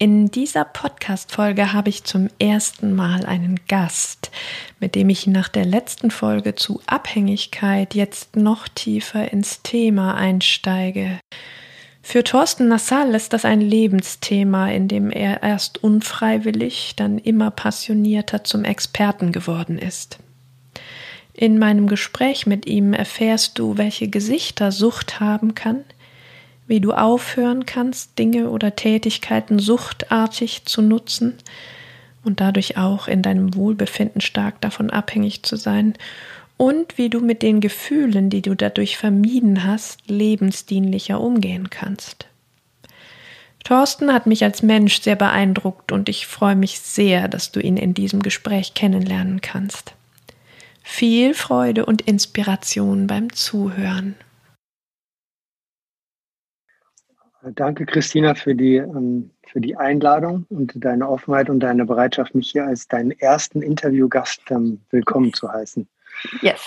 In dieser Podcast-Folge habe ich zum ersten Mal einen Gast, mit dem ich nach der letzten Folge zu Abhängigkeit jetzt noch tiefer ins Thema einsteige. Für Thorsten Nassal ist das ein Lebensthema, in dem er erst unfreiwillig, dann immer passionierter zum Experten geworden ist. In meinem Gespräch mit ihm erfährst du, welche Gesichter Sucht haben kann – wie du aufhören kannst, Dinge oder Tätigkeiten suchtartig zu nutzen und dadurch auch in deinem Wohlbefinden stark davon abhängig zu sein und wie du mit den Gefühlen, die du dadurch vermieden hast, lebensdienlicher umgehen kannst. Thorsten hat mich als Mensch sehr beeindruckt und ich freue mich sehr, dass du ihn in diesem Gespräch kennenlernen kannst. Viel Freude und Inspiration beim Zuhören. Danke, Christina, für die, ähm, für die Einladung und deine Offenheit und deine Bereitschaft, mich hier als deinen ersten Interviewgast ähm, willkommen zu heißen. Yes.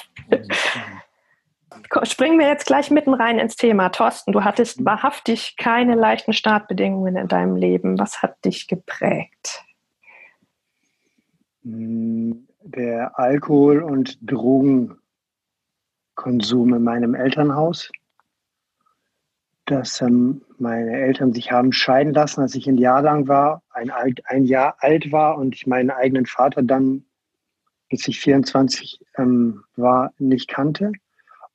Springen wir jetzt gleich mitten rein ins Thema. Thorsten, du hattest mhm. wahrhaftig keine leichten Startbedingungen in deinem Leben. Was hat dich geprägt? Mm, der Alkohol- und Drogenkonsum in meinem Elternhaus dass ähm, meine Eltern sich haben scheiden lassen, als ich ein Jahr lang war, ein, ein Jahr alt war und ich meinen eigenen Vater dann, bis ich 24 ähm, war, nicht kannte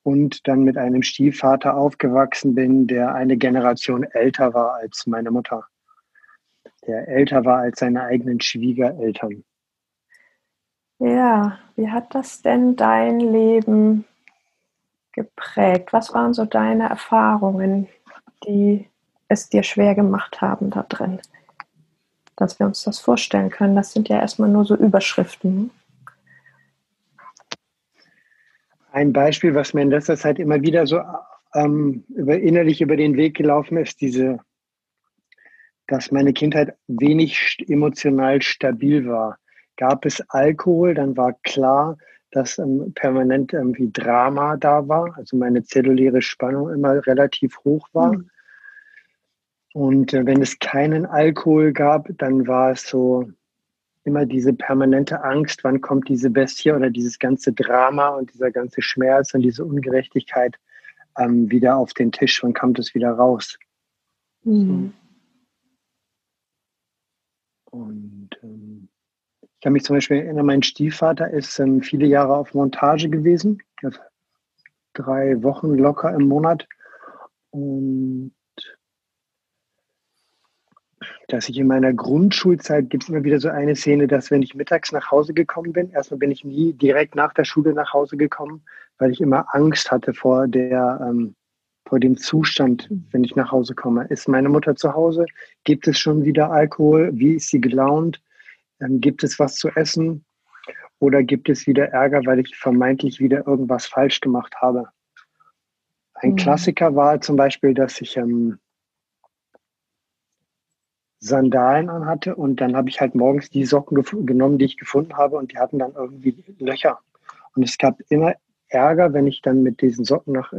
und dann mit einem Stiefvater aufgewachsen bin, der eine Generation älter war als meine Mutter, der älter war als seine eigenen Schwiegereltern. Ja, wie hat das denn dein Leben geprägt? Was waren so deine Erfahrungen? Die es dir schwer gemacht haben da drin. Dass wir uns das vorstellen können. Das sind ja erstmal nur so Überschriften. Ein Beispiel, was mir in letzter Zeit immer wieder so ähm, über, innerlich über den Weg gelaufen ist, diese, dass meine Kindheit wenig emotional stabil war. Gab es Alkohol, dann war klar, dass ähm, permanent irgendwie Drama da war, also meine zelluläre Spannung immer relativ hoch war. Mhm. Und äh, wenn es keinen Alkohol gab, dann war es so immer diese permanente Angst, wann kommt diese Bestie oder dieses ganze Drama und dieser ganze Schmerz und diese Ungerechtigkeit ähm, wieder auf den Tisch, wann kommt es wieder raus. Mhm. Und ähm, ich kann mich zum Beispiel erinnern, mein Stiefvater ist ähm, viele Jahre auf Montage gewesen, drei Wochen locker im Monat. Und dass ich in meiner Grundschulzeit gibt es immer wieder so eine Szene, dass wenn ich mittags nach Hause gekommen bin, erstmal bin ich nie direkt nach der Schule nach Hause gekommen, weil ich immer Angst hatte vor der ähm, vor dem Zustand, wenn ich nach Hause komme. Ist meine Mutter zu Hause? Gibt es schon wieder Alkohol? Wie ist sie gelaunt? Ähm, gibt es was zu essen oder gibt es wieder Ärger, weil ich vermeintlich wieder irgendwas falsch gemacht habe? Ein mhm. Klassiker war zum Beispiel, dass ich ähm, Sandalen anhatte und dann habe ich halt morgens die Socken genommen, die ich gefunden habe und die hatten dann irgendwie Löcher. Und es gab immer Ärger, wenn ich dann mit diesen Socken nach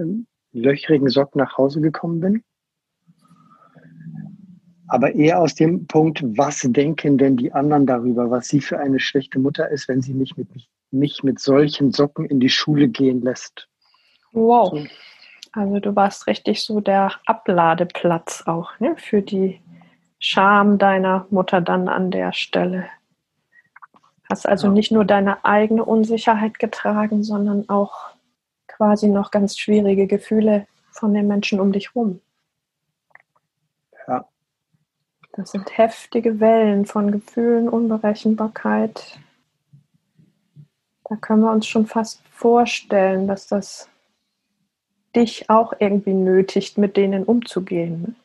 löchrigen Socken nach Hause gekommen bin aber eher aus dem Punkt, was denken denn die anderen darüber, was sie für eine schlechte Mutter ist, wenn sie mich mit, mich mit solchen Socken in die Schule gehen lässt. Wow. Also du warst richtig so der Abladeplatz auch ne, für die Scham deiner Mutter dann an der Stelle. Hast also ja. nicht nur deine eigene Unsicherheit getragen, sondern auch quasi noch ganz schwierige Gefühle von den Menschen um dich rum. Das sind heftige Wellen von Gefühlen, Unberechenbarkeit. Da können wir uns schon fast vorstellen, dass das dich auch irgendwie nötigt, mit denen umzugehen.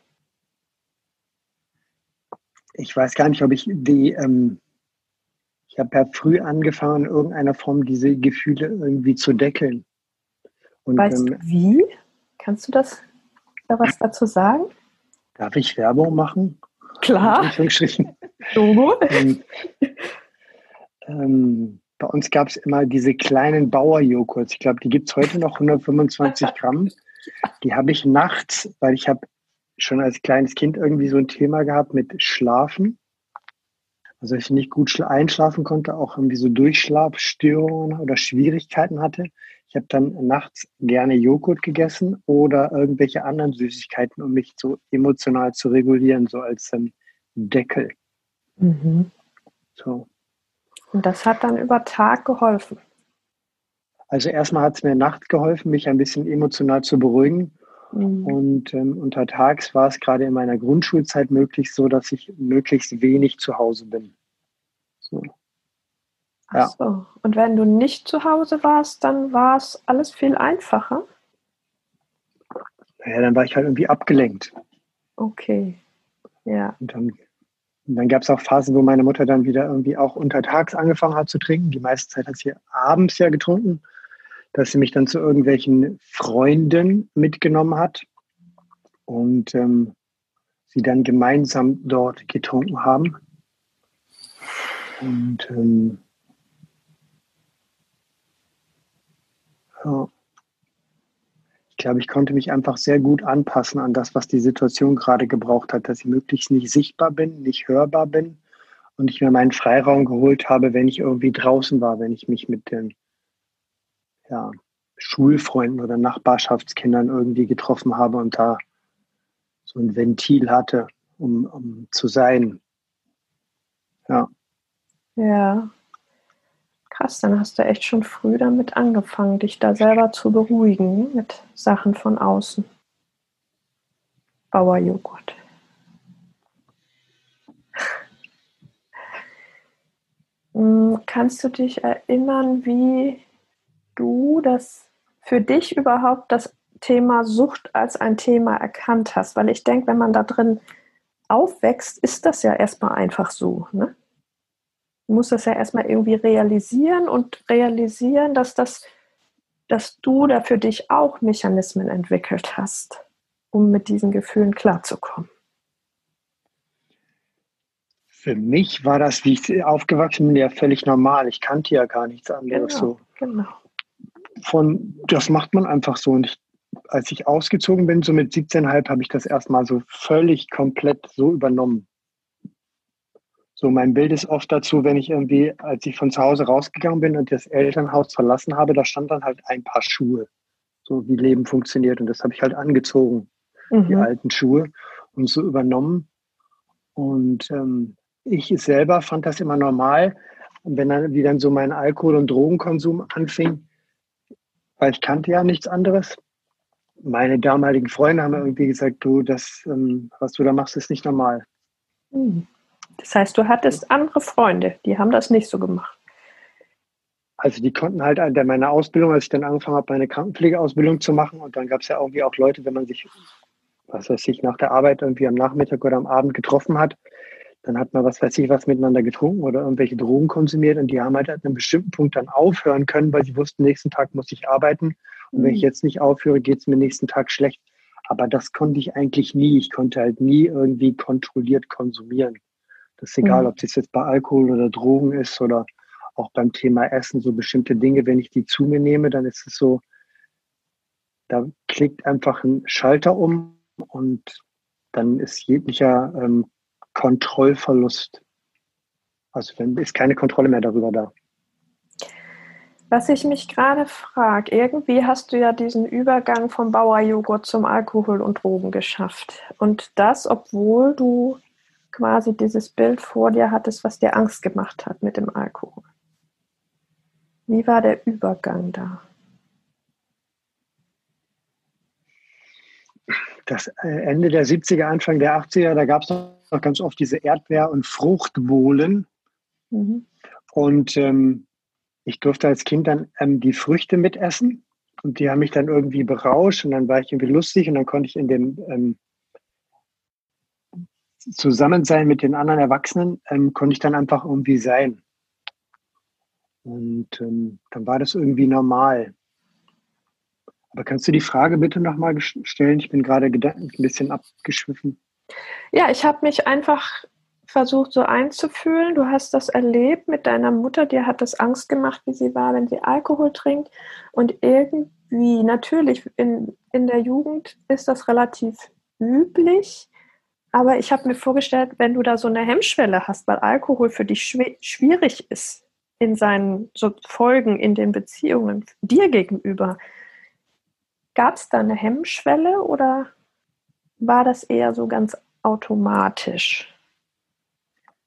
Ich weiß gar nicht, ob ich die, ähm, ich habe ja früh angefangen, in irgendeiner Form diese Gefühle irgendwie zu deckeln. Und, weißt ähm, du wie? Kannst du das da was dazu sagen? Darf ich Werbung machen? Klar. Logo. ähm, ähm, bei uns gab es immer diese kleinen Bauerjoghurts. Ich glaube, die gibt es heute noch 125 Gramm. Die habe ich nachts, weil ich habe schon als kleines Kind irgendwie so ein Thema gehabt mit Schlafen. Also ich nicht gut einschlafen konnte, auch irgendwie so Durchschlafstörungen oder Schwierigkeiten hatte. Ich habe dann nachts gerne Joghurt gegessen oder irgendwelche anderen Süßigkeiten, um mich so emotional zu regulieren, so als ähm, Deckel. Mhm. So. Und das hat dann über Tag geholfen. Also erstmal hat es mir nachts geholfen, mich ein bisschen emotional zu beruhigen. Mhm. Und ähm, untertags war es gerade in meiner Grundschulzeit möglich so, dass ich möglichst wenig zu Hause bin. So. Ach so. Und wenn du nicht zu Hause warst, dann war es alles viel einfacher? Naja, dann war ich halt irgendwie abgelenkt. Okay. Ja. Und dann, dann gab es auch Phasen, wo meine Mutter dann wieder irgendwie auch untertags angefangen hat zu trinken. Die meiste Zeit hat sie abends ja getrunken, dass sie mich dann zu irgendwelchen Freunden mitgenommen hat und ähm, sie dann gemeinsam dort getrunken haben. Und ähm, Ja. Ich glaube, ich konnte mich einfach sehr gut anpassen an das, was die Situation gerade gebraucht hat, dass ich möglichst nicht sichtbar bin, nicht hörbar bin und ich mir meinen Freiraum geholt habe, wenn ich irgendwie draußen war, wenn ich mich mit den ja, Schulfreunden oder Nachbarschaftskindern irgendwie getroffen habe und da so ein Ventil hatte, um, um zu sein. Ja. Ja, Krass, dann hast du echt schon früh damit angefangen, dich da selber zu beruhigen mit Sachen von außen. Bauerjoghurt. Hm, kannst du dich erinnern, wie du das für dich überhaupt das Thema Sucht als ein Thema erkannt hast? Weil ich denke, wenn man da drin aufwächst, ist das ja erstmal einfach so. Ne? Du musst das ja erstmal irgendwie realisieren und realisieren, dass das, dass du da für dich auch Mechanismen entwickelt hast, um mit diesen Gefühlen klarzukommen. Für mich war das, wie ich aufgewachsen bin, ja völlig normal. Ich kannte ja gar nichts anderes genau, so. Genau. Von, das macht man einfach so. Und ich, als ich ausgezogen bin, so mit 17,5, habe ich das erstmal so völlig komplett so übernommen. So, mein Bild ist oft dazu, wenn ich irgendwie, als ich von zu Hause rausgegangen bin und das Elternhaus verlassen habe, da stand dann halt ein paar Schuhe. So wie Leben funktioniert. Und das habe ich halt angezogen, mhm. die alten Schuhe, und so übernommen. Und ähm, ich selber fand das immer normal. Und wenn dann, wie dann so mein Alkohol- und Drogenkonsum anfing, weil ich kannte ja nichts anderes. Meine damaligen Freunde haben irgendwie gesagt, du, das, ähm, was du da machst, ist nicht normal. Mhm. Das heißt, du hattest andere Freunde, die haben das nicht so gemacht. Also die konnten halt an meiner Ausbildung, als ich dann angefangen habe, meine Krankenpflegeausbildung zu machen, und dann gab es ja irgendwie auch Leute, wenn man sich, was weiß ich, nach der Arbeit irgendwie am Nachmittag oder am Abend getroffen hat, dann hat man, was weiß ich, was miteinander getrunken oder irgendwelche Drogen konsumiert und die haben halt an einem bestimmten Punkt dann aufhören können, weil sie wussten, nächsten Tag muss ich arbeiten und wenn ich mhm. jetzt nicht aufhöre, geht es mir nächsten Tag schlecht. Aber das konnte ich eigentlich nie. Ich konnte halt nie irgendwie kontrolliert konsumieren. Das ist egal, mhm. ob das jetzt bei Alkohol oder Drogen ist oder auch beim Thema Essen, so bestimmte Dinge, wenn ich die zu mir nehme, dann ist es so, da klickt einfach ein Schalter um und dann ist jeglicher ähm, Kontrollverlust. Also wenn, ist keine Kontrolle mehr darüber da. Was ich mich gerade frage, irgendwie hast du ja diesen Übergang vom Bauerjoghurt zum Alkohol und Drogen geschafft. Und das, obwohl du quasi dieses Bild vor dir hattest, was dir Angst gemacht hat mit dem Alkohol. Wie war der Übergang da? Das äh, Ende der 70er, Anfang der 80er, da gab es noch ganz oft diese Erdbeer- und Fruchtbohlen. Mhm. Und ähm, ich durfte als Kind dann ähm, die Früchte mitessen. Und die haben mich dann irgendwie berauscht und dann war ich irgendwie lustig und dann konnte ich in dem ähm, Zusammensein mit den anderen Erwachsenen ähm, konnte ich dann einfach irgendwie sein. Und ähm, dann war das irgendwie normal. Aber kannst du die Frage bitte nochmal stellen? Ich bin gerade ein bisschen abgeschwiffen. Ja, ich habe mich einfach versucht so einzufühlen. Du hast das erlebt mit deiner Mutter, dir hat das Angst gemacht, wie sie war, wenn sie Alkohol trinkt. Und irgendwie, natürlich, in, in der Jugend ist das relativ üblich. Aber ich habe mir vorgestellt, wenn du da so eine Hemmschwelle hast, weil Alkohol für dich schwierig ist in seinen so Folgen in den Beziehungen dir gegenüber, gab es da eine Hemmschwelle oder war das eher so ganz automatisch?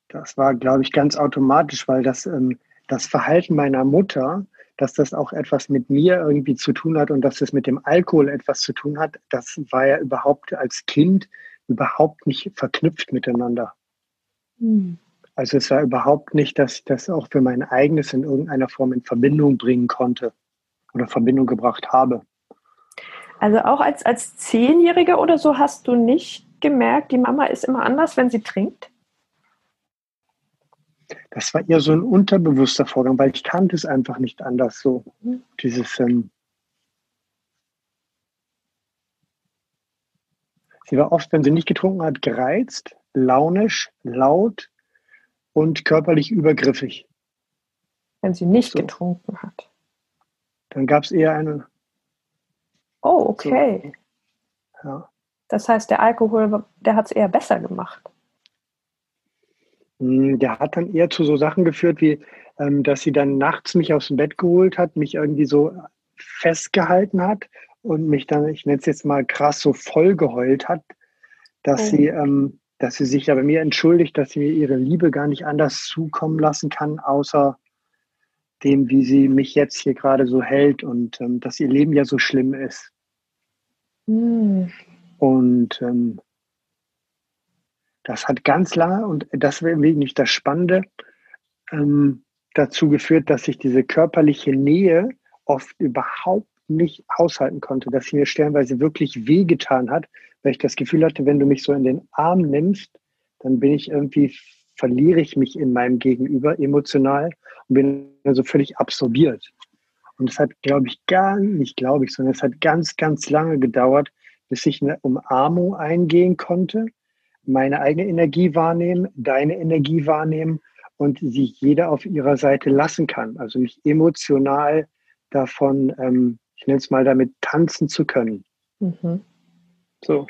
Das war, glaube ich, ganz automatisch, weil das, ähm, das Verhalten meiner Mutter, dass das auch etwas mit mir irgendwie zu tun hat und dass es mit dem Alkohol etwas zu tun hat, das war ja überhaupt als Kind überhaupt nicht verknüpft miteinander. Hm. Also es war überhaupt nicht, dass ich das auch für mein eigenes in irgendeiner Form in Verbindung bringen konnte oder Verbindung gebracht habe. Also auch als, als Zehnjährige oder so hast du nicht gemerkt, die Mama ist immer anders, wenn sie trinkt? Das war eher so ein unterbewusster Vorgang, weil ich kannte es einfach nicht anders so. Mhm. Dieses ähm, Sie war oft, wenn sie nicht getrunken hat, gereizt, launisch, laut und körperlich übergriffig. Wenn sie nicht so. getrunken hat. Dann gab es eher eine. Oh, okay. So. Ja. Das heißt, der Alkohol, der hat es eher besser gemacht. Hm, der hat dann eher zu so Sachen geführt, wie ähm, dass sie dann nachts mich aus dem Bett geholt hat, mich irgendwie so festgehalten hat und mich dann, ich nenne es jetzt mal krass, so voll geheult hat, dass oh. sie, ähm, dass sie sich ja bei mir entschuldigt, dass sie mir ihre Liebe gar nicht anders zukommen lassen kann, außer dem, wie sie mich jetzt hier gerade so hält und ähm, dass ihr Leben ja so schlimm ist. Mm. Und ähm, das hat ganz lange, und das wäre nicht das Spannende, ähm, dazu geführt, dass ich diese körperliche Nähe oft überhaupt nicht aushalten konnte, dass sie mir stellenweise wirklich wehgetan hat, weil ich das Gefühl hatte, wenn du mich so in den Arm nimmst, dann bin ich irgendwie, verliere ich mich in meinem Gegenüber emotional und bin so völlig absorbiert. Und es hat, glaube ich, gar nicht, glaube ich, sondern es hat ganz, ganz lange gedauert, bis ich eine Umarmung eingehen konnte, meine eigene Energie wahrnehmen, deine Energie wahrnehmen und sich jeder auf ihrer Seite lassen kann. Also mich emotional davon ähm, ich nenne es mal damit, tanzen zu können. Mhm. So.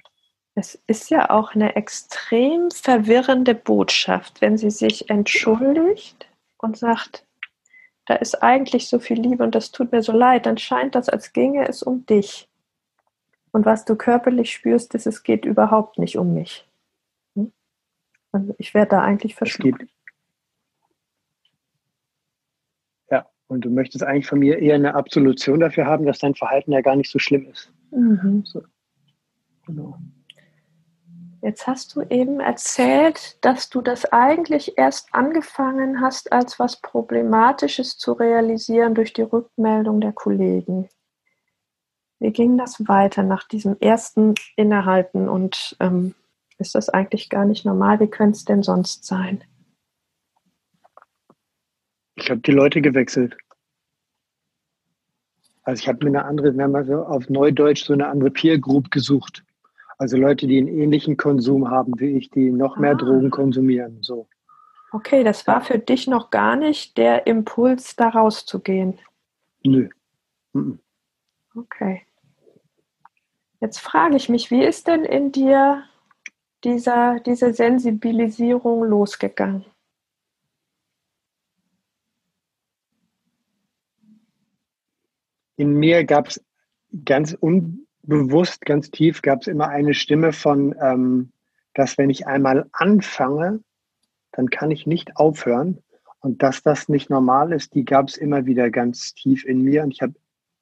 Es ist ja auch eine extrem verwirrende Botschaft, wenn sie sich entschuldigt und sagt, da ist eigentlich so viel Liebe und das tut mir so leid, dann scheint das, als ginge es um dich. Und was du körperlich spürst, ist, es geht überhaupt nicht um mich. Hm? Also ich werde da eigentlich verschluckt. Und du möchtest eigentlich von mir eher eine Absolution dafür haben, dass dein Verhalten ja gar nicht so schlimm ist. Mhm. So. Genau. Jetzt hast du eben erzählt, dass du das eigentlich erst angefangen hast, als was Problematisches zu realisieren durch die Rückmeldung der Kollegen. Wie ging das weiter nach diesem ersten Innehalten und ähm, ist das eigentlich gar nicht normal? Wie könnte es denn sonst sein? Ich habe die Leute gewechselt. Also ich habe mir eine andere, wir haben also auf Neudeutsch so eine andere Peer Group gesucht. Also Leute, die einen ähnlichen Konsum haben wie ich, die noch mehr ah. Drogen konsumieren. So. Okay, das war für dich noch gar nicht der Impuls, da rauszugehen. Nö. Okay. Jetzt frage ich mich, wie ist denn in dir dieser, diese Sensibilisierung losgegangen? in mir gab es ganz unbewusst, ganz tief, gab es immer eine Stimme von, ähm, dass wenn ich einmal anfange, dann kann ich nicht aufhören. Und dass das nicht normal ist, die gab es immer wieder ganz tief in mir. Und ich habe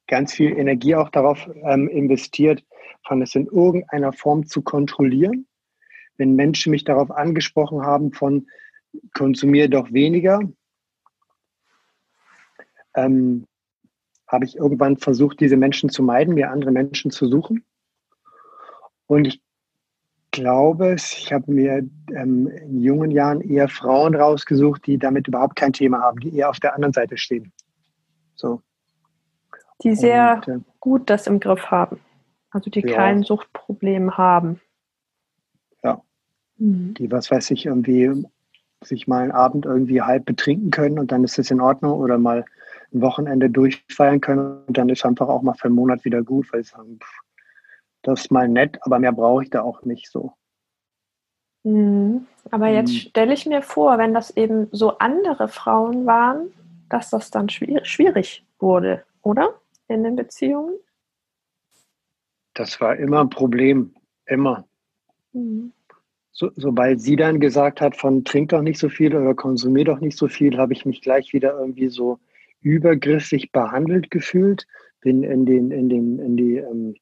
ganz viel Energie auch darauf ähm, investiert, von es in irgendeiner Form zu kontrollieren. Wenn Menschen mich darauf angesprochen haben von konsumiere doch weniger, ähm, habe ich irgendwann versucht, diese Menschen zu meiden, mir andere Menschen zu suchen. Und ich glaube es. Ich habe mir ähm, in jungen Jahren eher Frauen rausgesucht, die damit überhaupt kein Thema haben, die eher auf der anderen Seite stehen. So. Die sehr Und, äh, gut das im Griff haben. Also die ja. kein Suchtproblem haben. Ja. Mhm. Die, was weiß ich, irgendwie sich mal einen Abend irgendwie halb betrinken können und dann ist es in Ordnung oder mal ein Wochenende durchfeiern können und dann ist einfach auch mal für einen Monat wieder gut, weil sie sagen, pff, das ist mal nett, aber mehr brauche ich da auch nicht so. Mhm. Aber jetzt mhm. stelle ich mir vor, wenn das eben so andere Frauen waren, dass das dann schwierig wurde, oder? In den Beziehungen? Das war immer ein Problem, immer. Mhm. So, sobald sie dann gesagt hat, von trink doch nicht so viel oder konsumier doch nicht so viel, habe ich mich gleich wieder irgendwie so übergriffig behandelt gefühlt, bin in, den, in, den, in die ähm,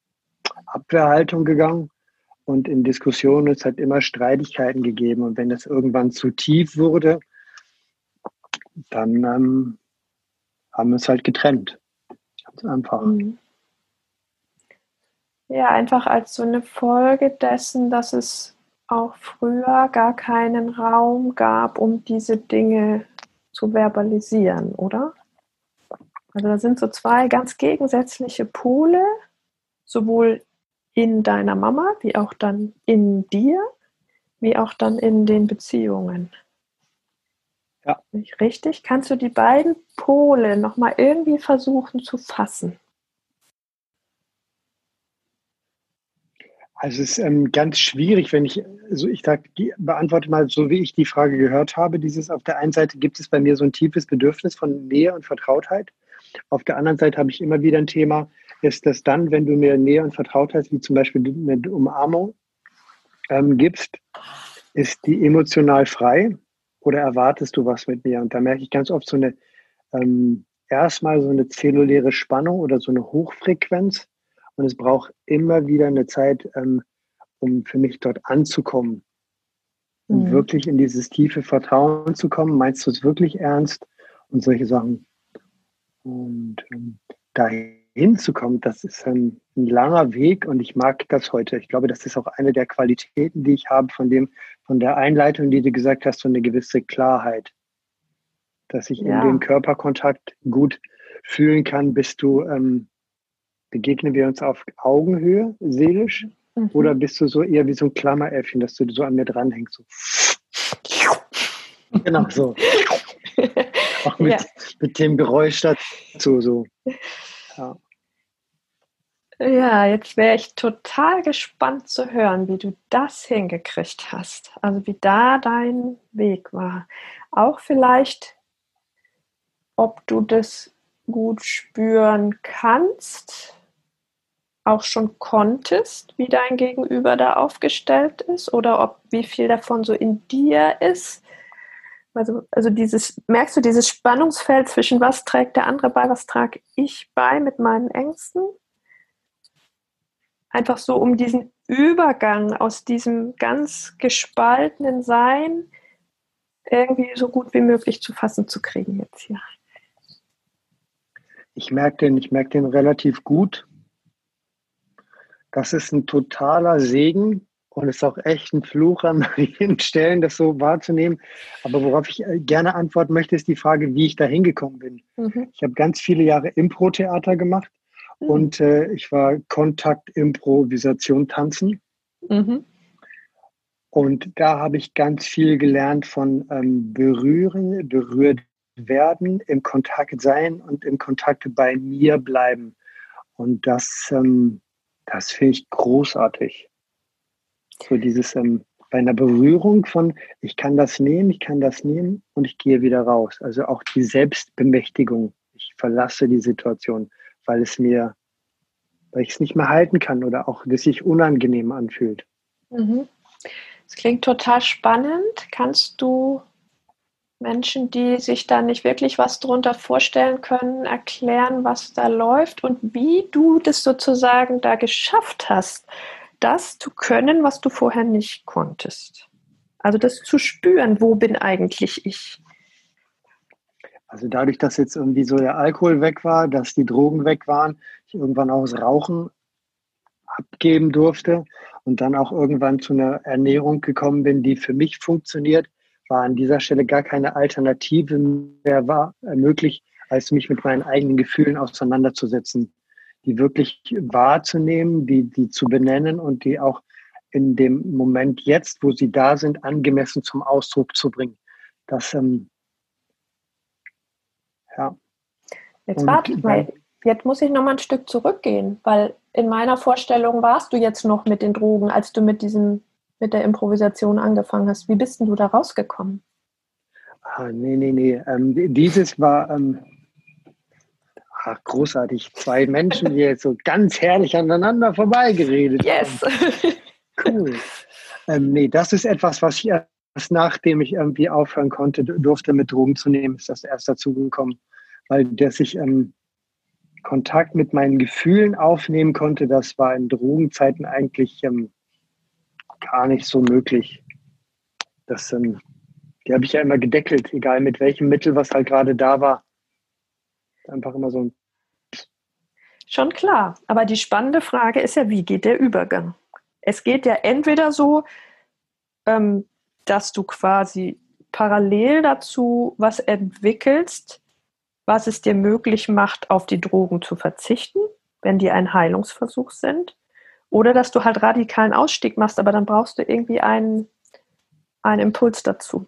Abwehrhaltung gegangen und in Diskussionen es hat immer Streitigkeiten gegeben. Und wenn es irgendwann zu tief wurde, dann ähm, haben wir es halt getrennt. Ganz einfach. Mhm. Ja, einfach als so eine Folge dessen, dass es auch früher gar keinen Raum gab, um diese Dinge zu verbalisieren, oder? Also da sind so zwei ganz gegensätzliche Pole, sowohl in deiner Mama, wie auch dann in dir, wie auch dann in den Beziehungen. Ja. Richtig? Kannst du die beiden Pole nochmal irgendwie versuchen zu fassen? Also es ist ähm, ganz schwierig, wenn ich, also ich sag, beantworte mal so, wie ich die Frage gehört habe. Dieses auf der einen Seite gibt es bei mir so ein tiefes Bedürfnis von Nähe und Vertrautheit. Auf der anderen Seite habe ich immer wieder ein Thema, ist das dann, wenn du mir Nähe und Vertrautheit, wie zum Beispiel eine Umarmung ähm, gibst, ist die emotional frei oder erwartest du was mit mir? Und da merke ich ganz oft so eine, ähm, erstmal so eine zelluläre Spannung oder so eine Hochfrequenz. Und es braucht immer wieder eine Zeit, ähm, um für mich dort anzukommen. Um mhm. wirklich in dieses tiefe Vertrauen zu kommen. Meinst du es wirklich ernst? Und solche Sachen. Und ähm, dahin hinzukommen, das ist ein, ein, langer Weg und ich mag das heute. Ich glaube, das ist auch eine der Qualitäten, die ich habe von dem, von der Einleitung, die du gesagt hast, so eine gewisse Klarheit. Dass ich ja. in dem Körperkontakt gut fühlen kann, bist du, ähm, begegnen wir uns auf Augenhöhe, seelisch, mhm. oder bist du so eher wie so ein Klammeräffchen, dass du so an mir dranhängst? So. genau so. auch mit, ja. mit dem Geräusch dazu so. Ja. Ja, jetzt wäre ich total gespannt zu hören, wie du das hingekriegt hast. Also wie da dein Weg war. Auch vielleicht, ob du das gut spüren kannst, auch schon konntest, wie dein Gegenüber da aufgestellt ist, oder ob wie viel davon so in dir ist also, also dieses, merkst du dieses Spannungsfeld zwischen was trägt der andere bei, was trage ich bei mit meinen Ängsten? Einfach so, um diesen Übergang aus diesem ganz gespaltenen Sein irgendwie so gut wie möglich zu fassen zu kriegen jetzt hier. Ich merke den, ich merke den relativ gut. Das ist ein totaler Segen, und es ist auch echt ein Fluch an vielen Stellen, das so wahrzunehmen. Aber worauf ich äh, gerne antworten möchte, ist die Frage, wie ich da hingekommen bin. Mhm. Ich habe ganz viele Jahre Impro-Theater gemacht mhm. und äh, ich war Kontakt, Improvisation, Tanzen. Mhm. Und da habe ich ganz viel gelernt von ähm, Berühren, berührt werden, im Kontakt sein und im Kontakt bei mir bleiben. Und das, ähm, das finde ich großartig. So dieses ähm, bei einer Berührung von, ich kann das nehmen, ich kann das nehmen und ich gehe wieder raus. Also auch die Selbstbemächtigung. Ich verlasse die Situation, weil es mir, weil ich es nicht mehr halten kann oder auch, dass sich unangenehm anfühlt. Mhm. Das klingt total spannend. Kannst du Menschen, die sich da nicht wirklich was drunter vorstellen können, erklären, was da läuft und wie du das sozusagen da geschafft hast, das zu können, was du vorher nicht konntest. Also das zu spüren, wo bin eigentlich ich? Also dadurch, dass jetzt irgendwie so der Alkohol weg war, dass die Drogen weg waren, ich irgendwann auch das Rauchen abgeben durfte und dann auch irgendwann zu einer Ernährung gekommen bin, die für mich funktioniert, war an dieser Stelle gar keine Alternative mehr war, möglich, als mich mit meinen eigenen Gefühlen auseinanderzusetzen, die wirklich wahrzunehmen, die, die zu benennen und die auch in dem Moment jetzt, wo sie da sind, angemessen zum Ausdruck zu bringen. Das, ähm, ja. Jetzt warte mal, jetzt muss ich noch mal ein Stück zurückgehen, weil in meiner Vorstellung warst du jetzt noch mit den Drogen, als du mit diesem, mit der Improvisation angefangen hast. Wie bist denn du da rausgekommen? Ah, nee, nee, nee. Ähm, dieses war ähm, ach, großartig. Zwei Menschen, die jetzt so ganz herrlich aneinander vorbeigeredet yes. haben. Cool. ähm, nee, das ist etwas, was ich erst nachdem ich irgendwie aufhören konnte, durfte mit Drogen zu nehmen, ist das erst dazu gekommen. Weil dass ich ähm, Kontakt mit meinen Gefühlen aufnehmen konnte, das war in Drogenzeiten eigentlich ähm, gar nicht so möglich. Das, ähm, die habe ich ja immer gedeckelt, egal mit welchem Mittel, was halt gerade da war. Einfach immer so ein. Schon klar, aber die spannende Frage ist ja, wie geht der Übergang? Es geht ja entweder so, ähm, dass du quasi parallel dazu was entwickelst, was es dir möglich macht, auf die Drogen zu verzichten, wenn die ein Heilungsversuch sind. Oder dass du halt radikalen Ausstieg machst, aber dann brauchst du irgendwie einen, einen Impuls dazu.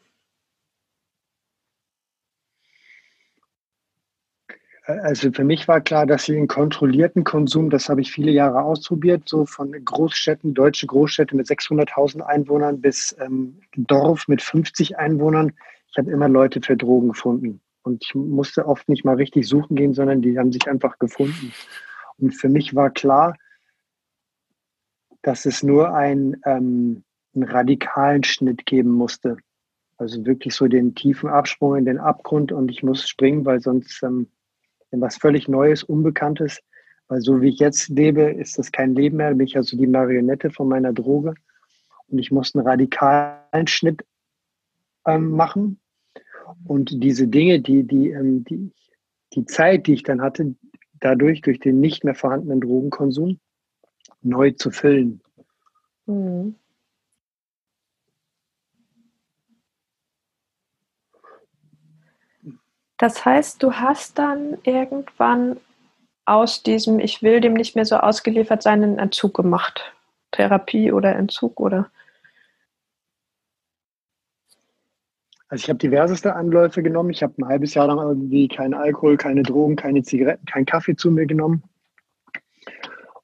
Also für mich war klar, dass sie einen kontrollierten Konsum, das habe ich viele Jahre ausprobiert, so von Großstädten, deutsche Großstädte mit 600.000 Einwohnern bis ähm, Dorf mit 50 Einwohnern. Ich habe immer Leute für Drogen gefunden. Und ich musste oft nicht mal richtig suchen gehen, sondern die haben sich einfach gefunden. Und für mich war klar, dass es nur ein, ähm, einen radikalen Schnitt geben musste. Also wirklich so den tiefen Absprung in den Abgrund und ich muss springen, weil sonst ähm, was völlig Neues, Unbekanntes. Weil so wie ich jetzt lebe, ist das kein Leben mehr. Bin ich also die Marionette von meiner Droge. Und ich muss einen radikalen Schnitt ähm, machen. Und diese Dinge, die, die, ähm, die, die Zeit, die ich dann hatte, dadurch, durch den nicht mehr vorhandenen Drogenkonsum, neu zu füllen. Mhm. Das heißt, du hast dann irgendwann aus diesem, ich will dem nicht mehr so ausgeliefert sein, einen Entzug gemacht. Therapie oder Entzug oder? Also ich habe diverseste Anläufe genommen. Ich habe ein halbes Jahr lang irgendwie keinen Alkohol, keine Drogen, keine Zigaretten, keinen Kaffee zu mir genommen.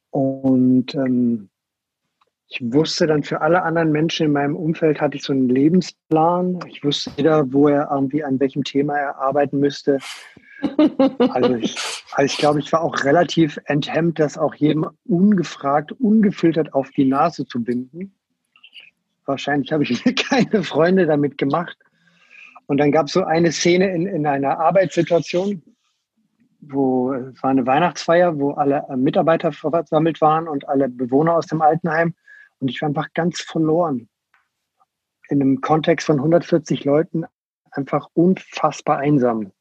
Und ähm, ich wusste dann für alle anderen Menschen in meinem Umfeld hatte ich so einen Lebensplan. Ich wusste jeder, wo er irgendwie an welchem Thema er arbeiten müsste. Also ich, also ich glaube, ich war auch relativ enthemmt, das auch jedem ungefragt, ungefiltert auf die Nase zu binden. Wahrscheinlich habe ich mir keine Freunde damit gemacht. Und dann gab es so eine Szene in, in einer Arbeitssituation, wo es war eine Weihnachtsfeier, wo alle Mitarbeiter versammelt waren und alle Bewohner aus dem Altenheim. Und ich war einfach ganz verloren. In einem Kontext von 140 Leuten einfach unfassbar einsam.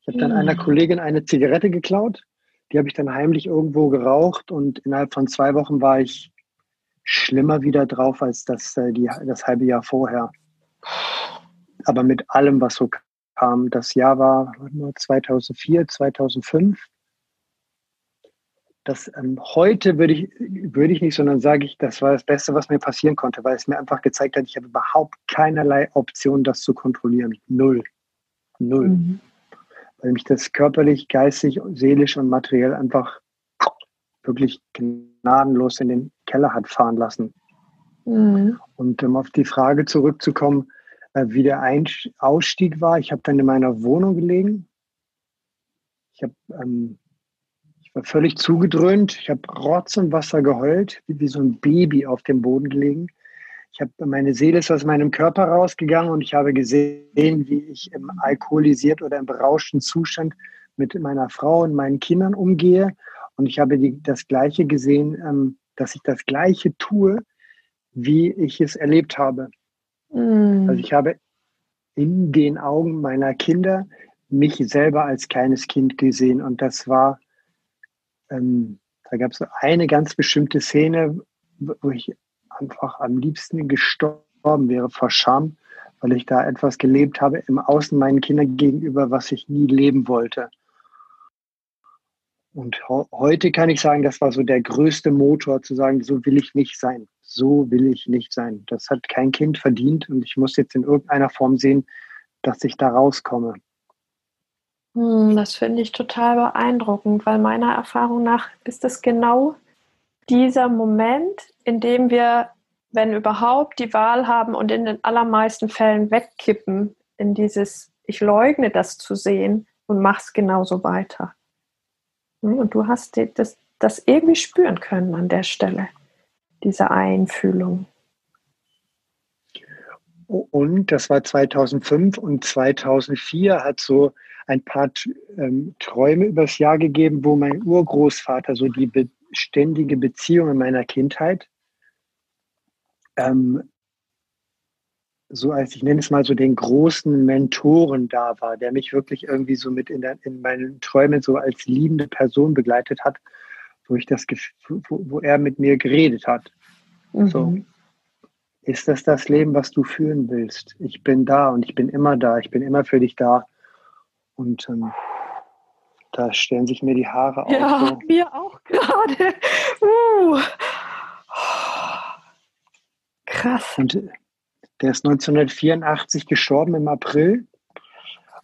Ich habe dann mhm. einer Kollegin eine Zigarette geklaut. Die habe ich dann heimlich irgendwo geraucht und innerhalb von zwei Wochen war ich schlimmer wieder drauf als das, äh, die, das halbe Jahr vorher. Aber mit allem, was so kam. Das Jahr war 2004, 2005 das ähm, heute würde ich, würde ich nicht, sondern sage ich, das war das Beste, was mir passieren konnte, weil es mir einfach gezeigt hat, ich habe überhaupt keinerlei Option, das zu kontrollieren. Null. Null. Mhm. Weil mich das körperlich, geistig, seelisch und materiell einfach wirklich gnadenlos in den Keller hat fahren lassen. Mhm. Und um auf die Frage zurückzukommen, äh, wie der Einst Ausstieg war, ich habe dann in meiner Wohnung gelegen. Ich habe ähm, war völlig zugedröhnt. Ich habe Rotz und Wasser geheult, wie, wie so ein Baby auf dem Boden gelegen. Ich habe meine Seele ist aus meinem Körper rausgegangen und ich habe gesehen, wie ich im alkoholisiert oder im berauschten Zustand mit meiner Frau und meinen Kindern umgehe. Und ich habe die, das Gleiche gesehen, ähm, dass ich das Gleiche tue, wie ich es erlebt habe. Mm. Also ich habe in den Augen meiner Kinder mich selber als kleines Kind gesehen und das war ähm, da gab es eine ganz bestimmte Szene, wo ich einfach am liebsten gestorben wäre vor Scham, weil ich da etwas gelebt habe im Außen meinen Kindern gegenüber, was ich nie leben wollte. Und heute kann ich sagen, das war so der größte Motor, zu sagen, so will ich nicht sein. So will ich nicht sein. Das hat kein Kind verdient und ich muss jetzt in irgendeiner Form sehen, dass ich da rauskomme. Hm, das finde ich total beeindruckend, weil meiner Erfahrung nach ist es genau dieser Moment, in dem wir, wenn überhaupt, die Wahl haben und in den allermeisten Fällen wegkippen in dieses, ich leugne das zu sehen und mach's genauso weiter. Hm, und du hast das, das irgendwie spüren können an der Stelle, diese Einfühlung. Und das war 2005 und 2004 hat so ein paar ähm, Träume übers Jahr gegeben, wo mein Urgroßvater so die beständige Beziehung in meiner Kindheit ähm, so als ich nenne es mal so den großen Mentoren da war, der mich wirklich irgendwie so mit in, der, in meinen Träumen so als liebende Person begleitet hat, wo ich das wo, wo er mit mir geredet hat. Mhm. So ist das das Leben, was du führen willst? Ich bin da und ich bin immer da, ich bin immer für dich da. Und ähm, da stellen sich mir die Haare auf. Ja, so. mir auch gerade. Uh. Krass. Und der ist 1984 gestorben im April.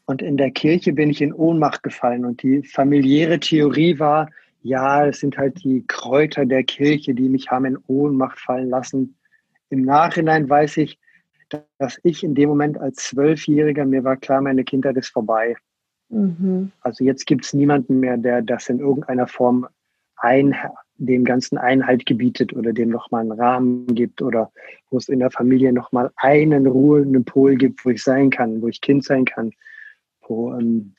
Und in der Kirche bin ich in Ohnmacht gefallen. Und die familiäre Theorie war, ja, es sind halt die Kräuter der Kirche, die mich haben in Ohnmacht fallen lassen. Im Nachhinein weiß ich, dass ich in dem Moment als Zwölfjähriger, mir war klar, meine Kindheit ist vorbei. Mhm. Also jetzt gibt es niemanden mehr, der das in irgendeiner Form ein, dem Ganzen Einhalt gebietet oder dem nochmal einen Rahmen gibt oder wo es in der Familie nochmal einen ruhenden Pol gibt, wo ich sein kann, wo ich Kind sein kann, wo, ähm,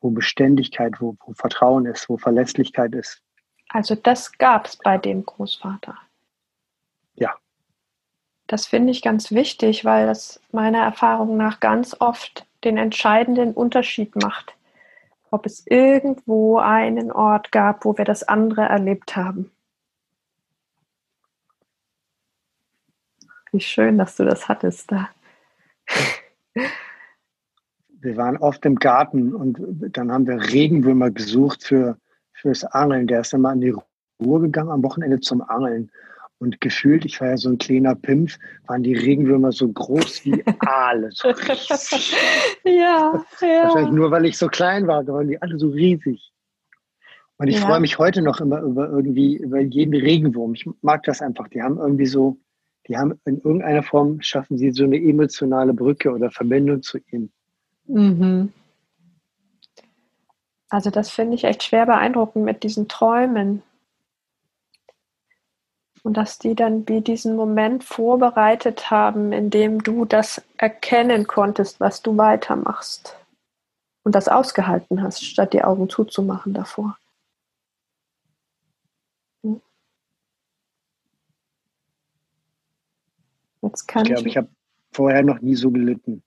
wo Beständigkeit, wo, wo Vertrauen ist, wo Verlässlichkeit ist. Also das gab es bei dem Großvater. Das finde ich ganz wichtig, weil das meiner Erfahrung nach ganz oft den entscheidenden Unterschied macht, ob es irgendwo einen Ort gab, wo wir das andere erlebt haben. Wie schön, dass du das hattest da. Wir waren oft im Garten und dann haben wir Regenwürmer gesucht für, fürs Angeln. Der ist dann mal in die Ruhe gegangen am Wochenende zum Angeln. Und gefühlt, ich war ja so ein kleiner Pimpf, waren die Regenwürmer so groß wie Aale. So ja, ja. Wahrscheinlich nur, weil ich so klein war, waren die alle so riesig. Und ich ja. freue mich heute noch immer über irgendwie, über jeden Regenwurm. Ich mag das einfach. Die haben irgendwie so, die haben in irgendeiner Form, schaffen sie so eine emotionale Brücke oder Verbindung zu ihnen. Mhm. Also das finde ich echt schwer beeindruckend mit diesen Träumen. Und dass die dann wie diesen Moment vorbereitet haben, in dem du das erkennen konntest, was du weitermachst. Und das ausgehalten hast, statt die Augen zuzumachen davor. Hm? Jetzt kann ich glaube, ich, ich habe vorher noch nie so gelitten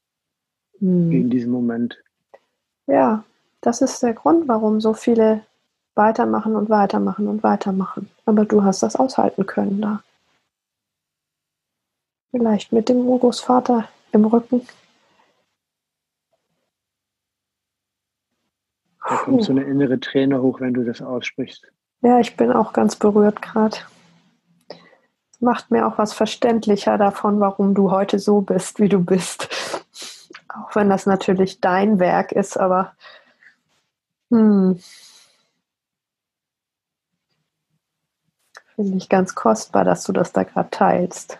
hm. wie in diesem Moment. Ja, das ist der Grund, warum so viele weitermachen und weitermachen und weitermachen. Aber du hast das aushalten können da. Vielleicht mit dem Urgroßvater im Rücken. Da kommt so eine innere Träne hoch, wenn du das aussprichst. Ja, ich bin auch ganz berührt gerade. Macht mir auch was verständlicher davon, warum du heute so bist, wie du bist. Auch wenn das natürlich dein Werk ist, aber hm, Finde ich ganz kostbar, dass du das da gerade teilst.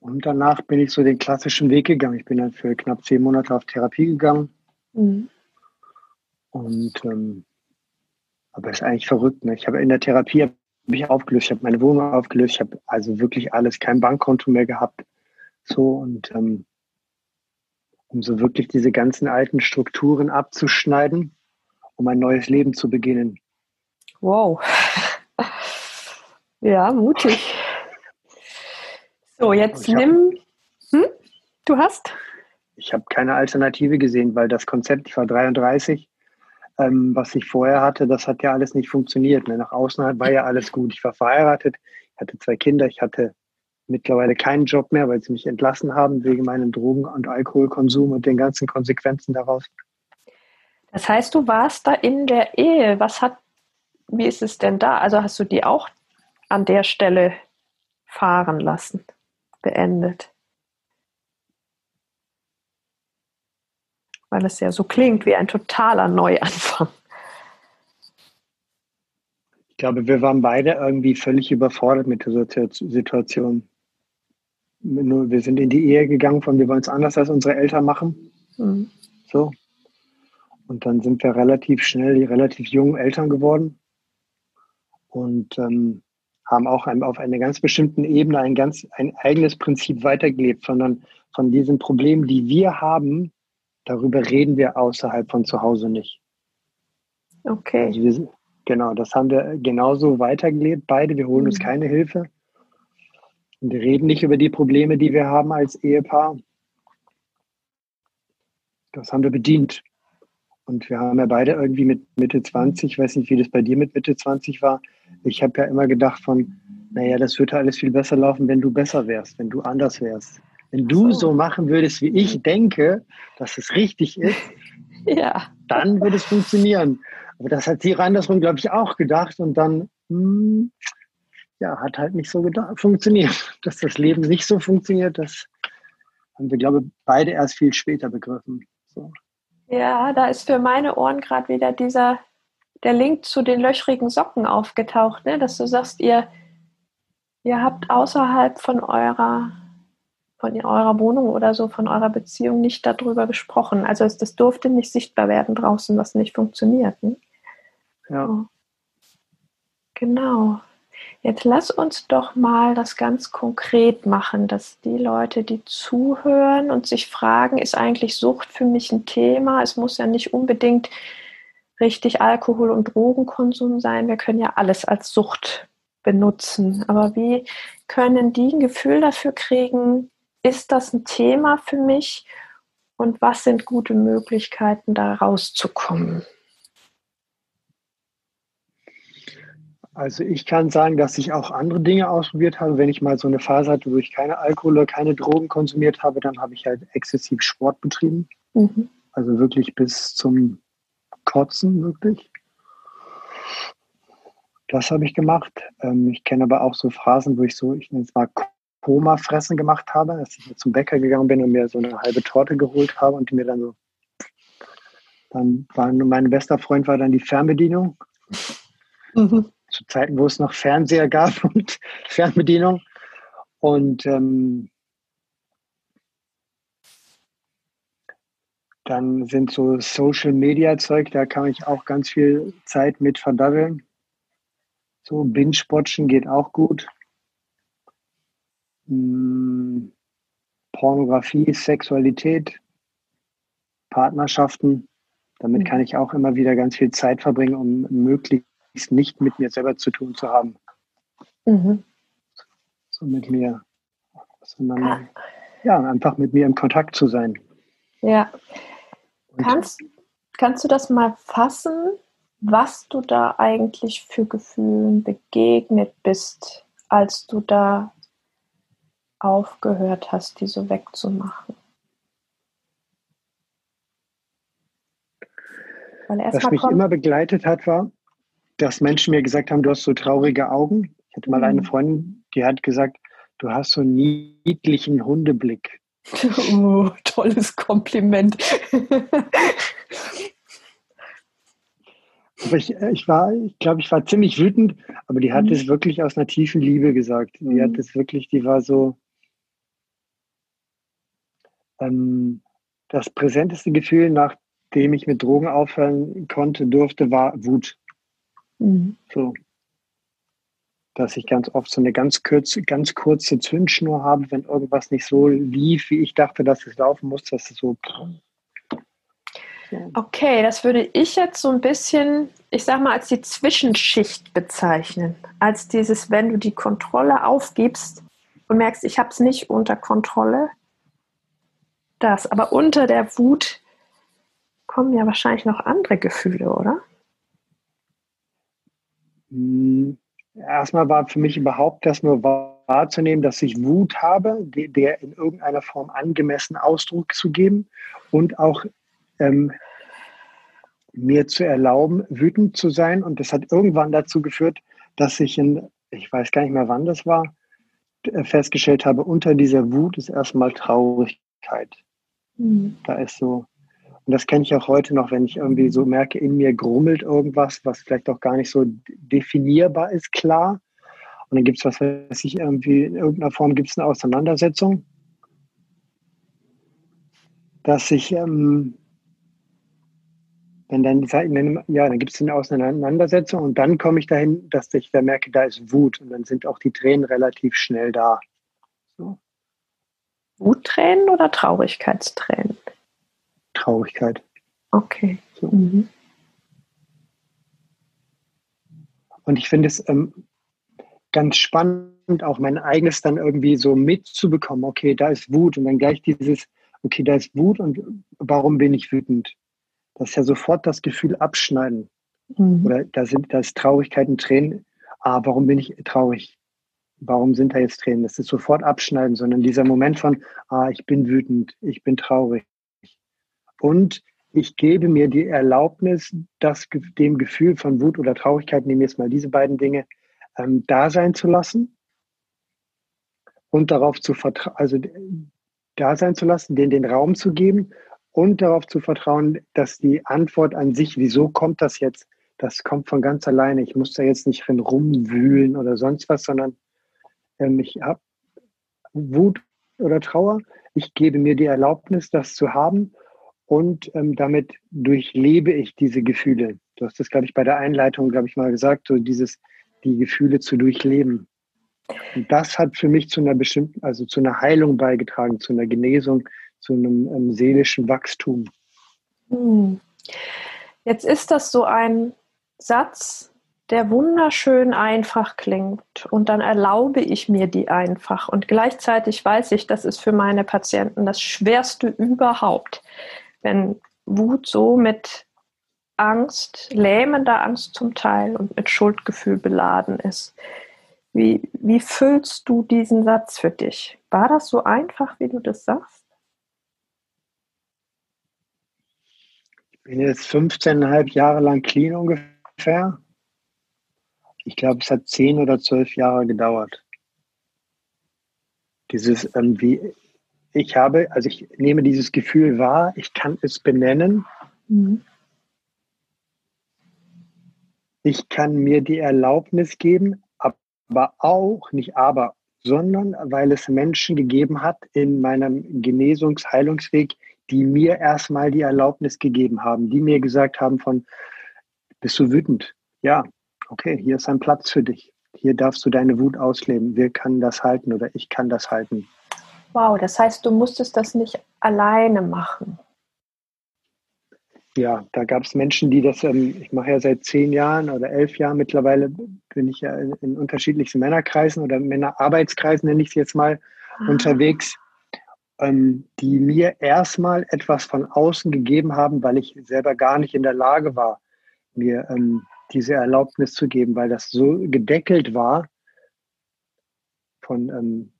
Und danach bin ich so den klassischen Weg gegangen. Ich bin dann für knapp zehn Monate auf Therapie gegangen. Mhm. Und ähm, aber es ist eigentlich verrückt. Ne? Ich habe in der Therapie mich aufgelöst, ich habe meine Wohnung aufgelöst, ich habe also wirklich alles, kein Bankkonto mehr gehabt. So und ähm, um so wirklich diese ganzen alten Strukturen abzuschneiden, um ein neues Leben zu beginnen. Wow. Ja, mutig. So, jetzt nimm. Hm? Du hast? ich habe keine Alternative gesehen, weil das Konzept, ich war 33, ähm, was ich vorher hatte, das hat ja alles nicht funktioniert. Ne? Nach außen war ja alles gut. Ich war verheiratet, ich hatte zwei Kinder, ich hatte mittlerweile keinen Job mehr, weil sie mich entlassen haben wegen meinem Drogen- und Alkoholkonsum und den ganzen Konsequenzen daraus. Das heißt, du warst da in der Ehe. Was hat, wie ist es denn da? Also hast du die auch an der Stelle fahren lassen, beendet? Weil es ja so klingt wie ein totaler Neuanfang. Ich glaube, wir waren beide irgendwie völlig überfordert mit der Situation. Wir sind in die Ehe gegangen von, wir wollen es anders als unsere Eltern machen. Mhm. So. Und dann sind wir relativ schnell, die relativ jungen Eltern geworden und ähm, haben auch ein, auf einer ganz bestimmten Ebene ein ganz ein eigenes Prinzip weitergelebt, sondern von diesen Problemen, die wir haben, darüber reden wir außerhalb von zu Hause nicht. Okay. Also wir, genau, das haben wir genauso weitergelebt, beide. Wir holen mhm. uns keine Hilfe. Und wir reden nicht über die Probleme, die wir haben als Ehepaar. Das haben wir bedient. Und wir haben ja beide irgendwie mit Mitte 20, ich weiß nicht, wie das bei dir mit Mitte 20 war. Ich habe ja immer gedacht von, naja, das würde alles viel besser laufen, wenn du besser wärst, wenn du anders wärst. Wenn du so, so machen würdest, wie ich denke, dass es richtig ist, ja. dann würde es funktionieren. Aber das hat sie andersrum, glaube ich, auch gedacht. Und dann, hm, ja, hat halt nicht so gedacht, funktioniert. Dass das Leben nicht so funktioniert, das haben wir, glaube ich, beide erst viel später begriffen. So. Ja, da ist für meine Ohren gerade wieder dieser, der Link zu den löchrigen Socken aufgetaucht, ne? dass du sagst, ihr, ihr habt außerhalb von eurer, von eurer Wohnung oder so, von eurer Beziehung nicht darüber gesprochen. Also es, das durfte nicht sichtbar werden draußen, was nicht funktioniert. Ne? Ja. So. Genau. Jetzt lass uns doch mal das ganz konkret machen, dass die Leute, die zuhören und sich fragen, ist eigentlich Sucht für mich ein Thema? Es muss ja nicht unbedingt richtig Alkohol- und Drogenkonsum sein. Wir können ja alles als Sucht benutzen. Aber wie können die ein Gefühl dafür kriegen, ist das ein Thema für mich und was sind gute Möglichkeiten, da rauszukommen? Also ich kann sagen, dass ich auch andere Dinge ausprobiert habe. Wenn ich mal so eine Phase hatte, wo ich keine Alkohol oder keine Drogen konsumiert habe, dann habe ich halt exzessiv Sport betrieben. Mhm. Also wirklich bis zum Kotzen, wirklich. Das habe ich gemacht. Ähm, ich kenne aber auch so Phasen, wo ich so, ich nenne es mal Koma-Fressen gemacht habe, dass ich zum Bäcker gegangen bin und mir so eine halbe Torte geholt habe und die mir dann so, dann war mein bester Freund war dann die Fernbedienung. Mhm zu Zeiten, wo es noch Fernseher gab und Fernbedienung. Und ähm, dann sind so Social Media Zeug, da kann ich auch ganz viel Zeit mit verdaddeln. So Binge-Watchen geht auch gut. Hm, Pornografie, Sexualität, Partnerschaften. Damit mhm. kann ich auch immer wieder ganz viel Zeit verbringen, um möglichst nicht mit mir selber zu tun zu haben. Mhm. So mit mir, sondern ja, einfach mit mir im Kontakt zu sein. Ja. kannst, kannst du das mal fassen, was du da eigentlich für Gefühlen begegnet bist, als du da aufgehört hast, die so wegzumachen? Was mich immer begleitet hat, war, dass Menschen mir gesagt haben, du hast so traurige Augen. Ich hatte mal mhm. eine Freundin, die hat gesagt, du hast so einen niedlichen Hundeblick. Oh, tolles Kompliment. aber ich, äh, ich war, ich glaube, ich war ziemlich wütend, aber die hat mhm. es wirklich aus einer tiefen Liebe gesagt. Die mhm. hat es wirklich, die war so, ähm, das präsenteste Gefühl, nachdem ich mit Drogen aufhören konnte, durfte, war Wut. Mhm. So. Dass ich ganz oft so eine ganz, kurze, ganz kurze Zündschnur habe, wenn irgendwas nicht so lief, wie ich dachte, dass es laufen muss, dass es so. Okay, das würde ich jetzt so ein bisschen, ich sag mal, als die Zwischenschicht bezeichnen. Als dieses, wenn du die Kontrolle aufgibst und merkst, ich habe es nicht unter Kontrolle, das. Aber unter der Wut kommen ja wahrscheinlich noch andere Gefühle, oder? Hm, erstmal war für mich überhaupt das nur wahrzunehmen, dass ich Wut habe, der in irgendeiner Form angemessen Ausdruck zu geben und auch ähm, mir zu erlauben, wütend zu sein. Und das hat irgendwann dazu geführt, dass ich in, ich weiß gar nicht mehr, wann das war, äh, festgestellt habe, unter dieser Wut ist erstmal Traurigkeit. Mhm. Da ist so, und das kenne ich auch heute noch, wenn ich irgendwie so merke, in mir grummelt irgendwas, was vielleicht auch gar nicht so definierbar ist, klar. Und dann gibt es was, weiß ich, irgendwie in irgendeiner Form gibt es eine Auseinandersetzung, dass ich, ähm, wenn dann, ja, dann gibt es eine Auseinandersetzung und dann komme ich dahin, dass ich da merke, da ist Wut und dann sind auch die Tränen relativ schnell da. So. Wuttränen oder Traurigkeitstränen? Traurigkeit. Okay. So. Mhm. Und ich finde es ähm, ganz spannend, auch mein eigenes dann irgendwie so mitzubekommen. Okay, da ist Wut und dann gleich dieses, okay, da ist Wut und warum bin ich wütend? Das ist ja sofort das Gefühl abschneiden. Mhm. Oder da sind, da ist Traurigkeit und Tränen. Ah, warum bin ich traurig? Warum sind da jetzt Tränen? Das ist sofort abschneiden, sondern dieser Moment von, ah, ich bin wütend, ich bin traurig. Und ich gebe mir die Erlaubnis, das, dem Gefühl von Wut oder Traurigkeit, nehmen jetzt mal diese beiden Dinge, ähm, da sein zu lassen und darauf zu vertrauen, also da sein zu lassen, den, den Raum zu geben und darauf zu vertrauen, dass die Antwort an sich, wieso kommt das jetzt, das kommt von ganz alleine. Ich muss da jetzt nicht drin rumwühlen oder sonst was, sondern ähm, ich habe Wut oder Trauer. Ich gebe mir die Erlaubnis, das zu haben und ähm, damit durchlebe ich diese Gefühle. Du hast das, glaube ich, bei der Einleitung, glaube ich, mal gesagt, so dieses, die Gefühle zu durchleben. Und das hat für mich zu einer bestimmten, also zu einer Heilung beigetragen, zu einer Genesung, zu einem ähm, seelischen Wachstum. Hm. Jetzt ist das so ein Satz, der wunderschön einfach klingt und dann erlaube ich mir die einfach und gleichzeitig weiß ich, das ist für meine Patienten das Schwerste überhaupt, wenn Wut so mit Angst, lähmender Angst zum Teil und mit Schuldgefühl beladen ist. Wie, wie füllst du diesen Satz für dich? War das so einfach, wie du das sagst? Ich bin jetzt 15,5 Jahre lang clean ungefähr. Ich glaube, es hat 10 oder 12 Jahre gedauert. Dieses, ähm, wie, ich habe, also ich nehme dieses Gefühl wahr, ich kann es benennen. Mhm. Ich kann mir die Erlaubnis geben, aber auch, nicht aber, sondern weil es Menschen gegeben hat in meinem Genesungs-, Heilungsweg, die mir erstmal die Erlaubnis gegeben haben, die mir gesagt haben von, bist du wütend? Ja, okay, hier ist ein Platz für dich. Hier darfst du deine Wut ausleben. Wir können das halten oder ich kann das halten. Wow, das heißt, du musstest das nicht alleine machen. Ja, da gab es Menschen, die das, ähm, ich mache ja seit zehn Jahren oder elf Jahren mittlerweile, bin ich ja in, in unterschiedlichsten Männerkreisen oder Männerarbeitskreisen, nenne ich es jetzt mal, ah. unterwegs, ähm, die mir erstmal etwas von außen gegeben haben, weil ich selber gar nicht in der Lage war, mir ähm, diese Erlaubnis zu geben, weil das so gedeckelt war von ähm,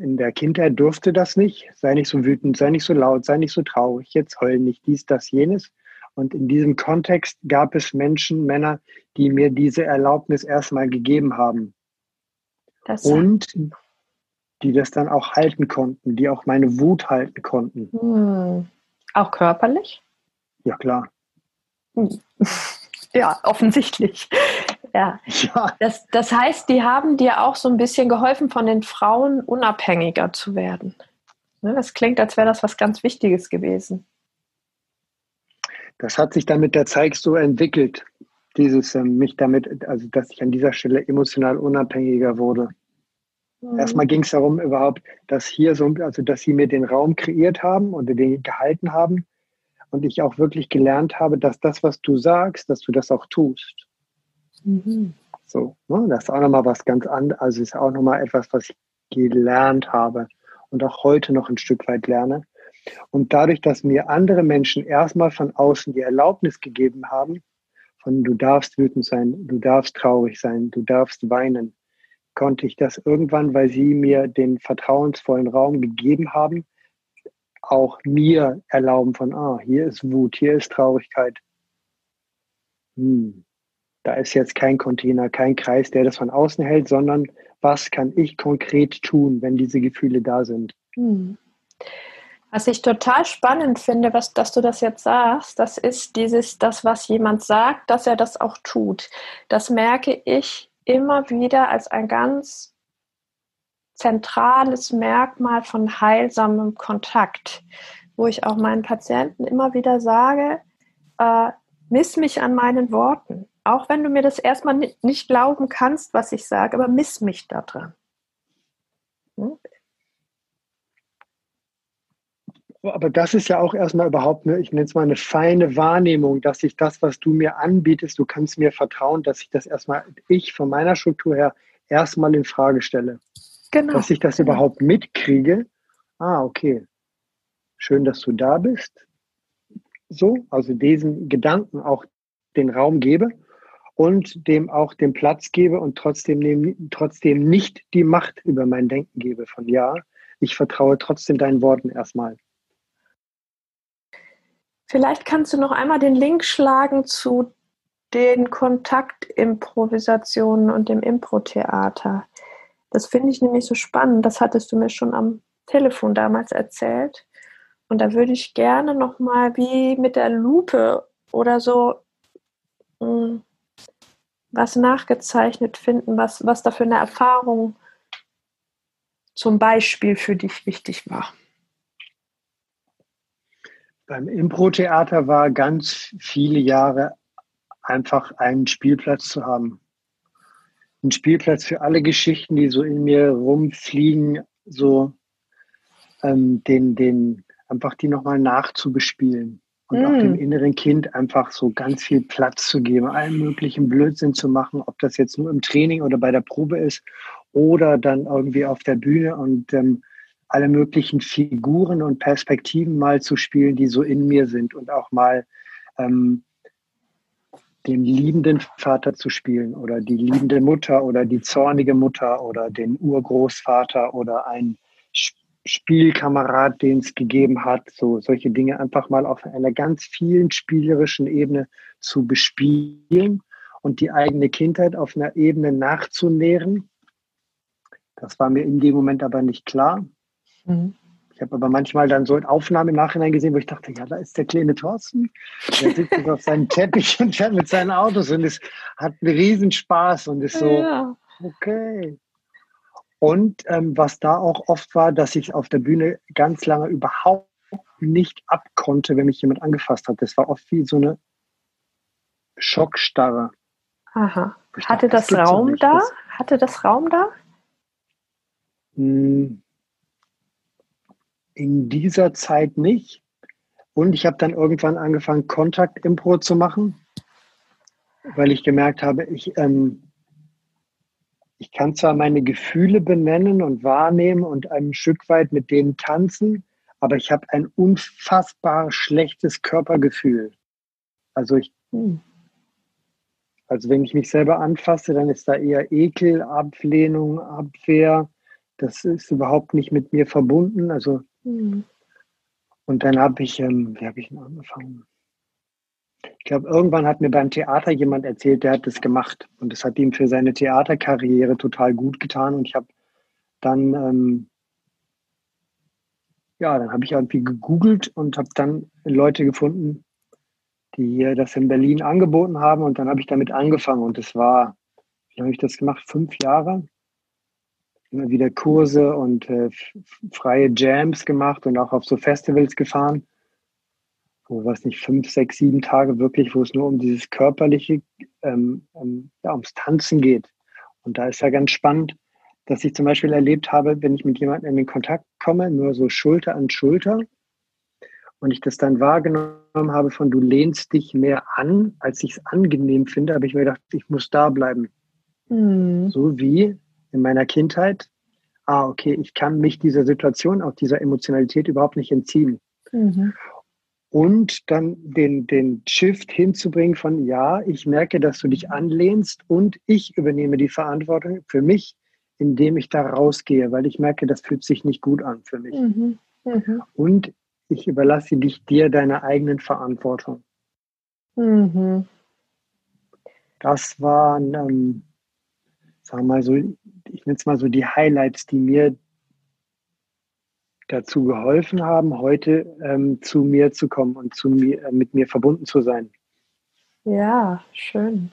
in der Kindheit durfte das nicht. Sei nicht so wütend, sei nicht so laut, sei nicht so traurig, jetzt heulen nicht dies, das, jenes. Und in diesem Kontext gab es Menschen, Männer, die mir diese Erlaubnis erstmal gegeben haben. Das und die das dann auch halten konnten, die auch meine Wut halten konnten. Hm. Auch körperlich? Ja, klar. Hm. Ja, offensichtlich. Ja. ja. Das, das heißt, die haben dir auch so ein bisschen geholfen, von den Frauen unabhängiger zu werden. Ne, das klingt, als wäre das was ganz Wichtiges gewesen. Das hat sich dann mit der Zeit so entwickelt, dieses ähm, mich damit, also dass ich an dieser Stelle emotional unabhängiger wurde. Mhm. Erstmal ging es darum überhaupt, dass hier so, also dass sie mir den Raum kreiert haben und den gehalten haben und ich auch wirklich gelernt habe, dass das, was du sagst, dass du das auch tust. Mhm. So, ne? das ist auch nochmal was ganz anderes, also ist auch nochmal etwas, was ich gelernt habe und auch heute noch ein Stück weit lerne. Und dadurch, dass mir andere Menschen erstmal von außen die Erlaubnis gegeben haben, von du darfst wütend sein, du darfst traurig sein, du darfst weinen, konnte ich das irgendwann, weil sie mir den vertrauensvollen Raum gegeben haben, auch mir erlauben von, ah, hier ist Wut, hier ist Traurigkeit. Hm, da ist jetzt kein Container, kein Kreis, der das von außen hält, sondern was kann ich konkret tun, wenn diese Gefühle da sind. Hm. Was ich total spannend finde, was, dass du das jetzt sagst, das ist dieses, das, was jemand sagt, dass er das auch tut. Das merke ich immer wieder als ein ganz zentrales Merkmal von heilsamem Kontakt, wo ich auch meinen Patienten immer wieder sage, äh, miss mich an meinen Worten. Auch wenn du mir das erstmal nicht glauben kannst, was ich sage, aber miss mich da dran. Hm? aber das ist ja auch erstmal überhaupt, eine, ich nenne es mal eine feine Wahrnehmung, dass ich das, was du mir anbietest, du kannst mir vertrauen, dass ich das erstmal, ich von meiner Struktur her erstmal in Frage stelle. Genau. Dass ich das genau. überhaupt mitkriege. Ah, okay. Schön, dass du da bist. So, also diesen Gedanken auch den Raum gebe und dem auch den Platz gebe und trotzdem, trotzdem nicht die Macht über mein Denken gebe von ja, ich vertraue trotzdem deinen Worten erstmal. Vielleicht kannst du noch einmal den Link schlagen zu den Kontaktimprovisationen und dem Impro-Theater. Das finde ich nämlich so spannend. Das hattest du mir schon am Telefon damals erzählt. Und da würde ich gerne nochmal wie mit der Lupe oder so hm, was nachgezeichnet finden, was, was da für eine Erfahrung zum Beispiel für dich wichtig war. Beim Impro-Theater war ganz viele Jahre einfach einen Spielplatz zu haben. Ein Spielplatz für alle Geschichten, die so in mir rumfliegen, so ähm, den, den, einfach die nochmal nachzubespielen und mm. auch dem inneren Kind einfach so ganz viel Platz zu geben, allen möglichen Blödsinn zu machen, ob das jetzt nur im Training oder bei der Probe ist oder dann irgendwie auf der Bühne und ähm, alle möglichen Figuren und Perspektiven mal zu spielen, die so in mir sind und auch mal ähm, den liebenden Vater zu spielen oder die liebende Mutter oder die zornige Mutter oder den Urgroßvater oder ein Spielkamerad, den es gegeben hat, so solche Dinge einfach mal auf einer ganz vielen spielerischen Ebene zu bespielen und die eigene Kindheit auf einer Ebene nachzunähren. Das war mir in dem Moment aber nicht klar. Mhm. Ich habe aber manchmal dann so eine Aufnahme im Nachhinein gesehen, wo ich dachte, ja, da ist der kleine Thorsten. Der sitzt auf seinem Teppich und fährt mit seinen Autos und es hat einen Riesenspaß und ist so, ja. okay. Und ähm, was da auch oft war, dass ich auf der Bühne ganz lange überhaupt nicht abkonnte, wenn mich jemand angefasst hat. Das war oft wie so eine Schockstarre. Aha. Hatte dachte, das, das Raum da? Hatte das Raum da? Hm, in dieser Zeit nicht. Und ich habe dann irgendwann angefangen, Kontakt-Impro zu machen, weil ich gemerkt habe, ich, ähm, ich kann zwar meine Gefühle benennen und wahrnehmen und ein Stück weit mit denen tanzen, aber ich habe ein unfassbar schlechtes Körpergefühl. Also ich, hm. also wenn ich mich selber anfasse, dann ist da eher Ekel, Ablehnung, Abwehr. Das ist überhaupt nicht mit mir verbunden. Also Mhm. Und dann habe ich, ähm, wie habe ich denn angefangen? Ich glaube, irgendwann hat mir beim Theater jemand erzählt, der hat das gemacht. Und das hat ihm für seine Theaterkarriere total gut getan. Und ich habe dann, ähm, ja, dann habe ich irgendwie gegoogelt und habe dann Leute gefunden, die das in Berlin angeboten haben. Und dann habe ich damit angefangen. Und das war, wie habe ich das gemacht? Fünf Jahre immer wieder Kurse und äh, freie Jams gemacht und auch auf so Festivals gefahren, wo was nicht fünf, sechs, sieben Tage wirklich, wo es nur um dieses körperliche, ähm, um, ja, ums Tanzen geht. Und da ist ja ganz spannend, dass ich zum Beispiel erlebt habe, wenn ich mit jemandem in den Kontakt komme, nur so Schulter an Schulter, und ich das dann wahrgenommen habe von du lehnst dich mehr an, als ich es angenehm finde, habe ich mir gedacht, ich muss da bleiben. Mhm. So wie in meiner Kindheit, ah, okay, ich kann mich dieser Situation, auch dieser Emotionalität überhaupt nicht entziehen. Mhm. Und dann den, den Shift hinzubringen von, ja, ich merke, dass du dich anlehnst und ich übernehme die Verantwortung für mich, indem ich da rausgehe, weil ich merke, das fühlt sich nicht gut an für mich. Mhm. Mhm. Und ich überlasse dich dir deiner eigenen Verantwortung. Mhm. Das waren, ähm, sagen wir mal so, ich nenne es mal so die Highlights, die mir dazu geholfen haben, heute ähm, zu mir zu kommen und zu mir, äh, mit mir verbunden zu sein. Ja, schön.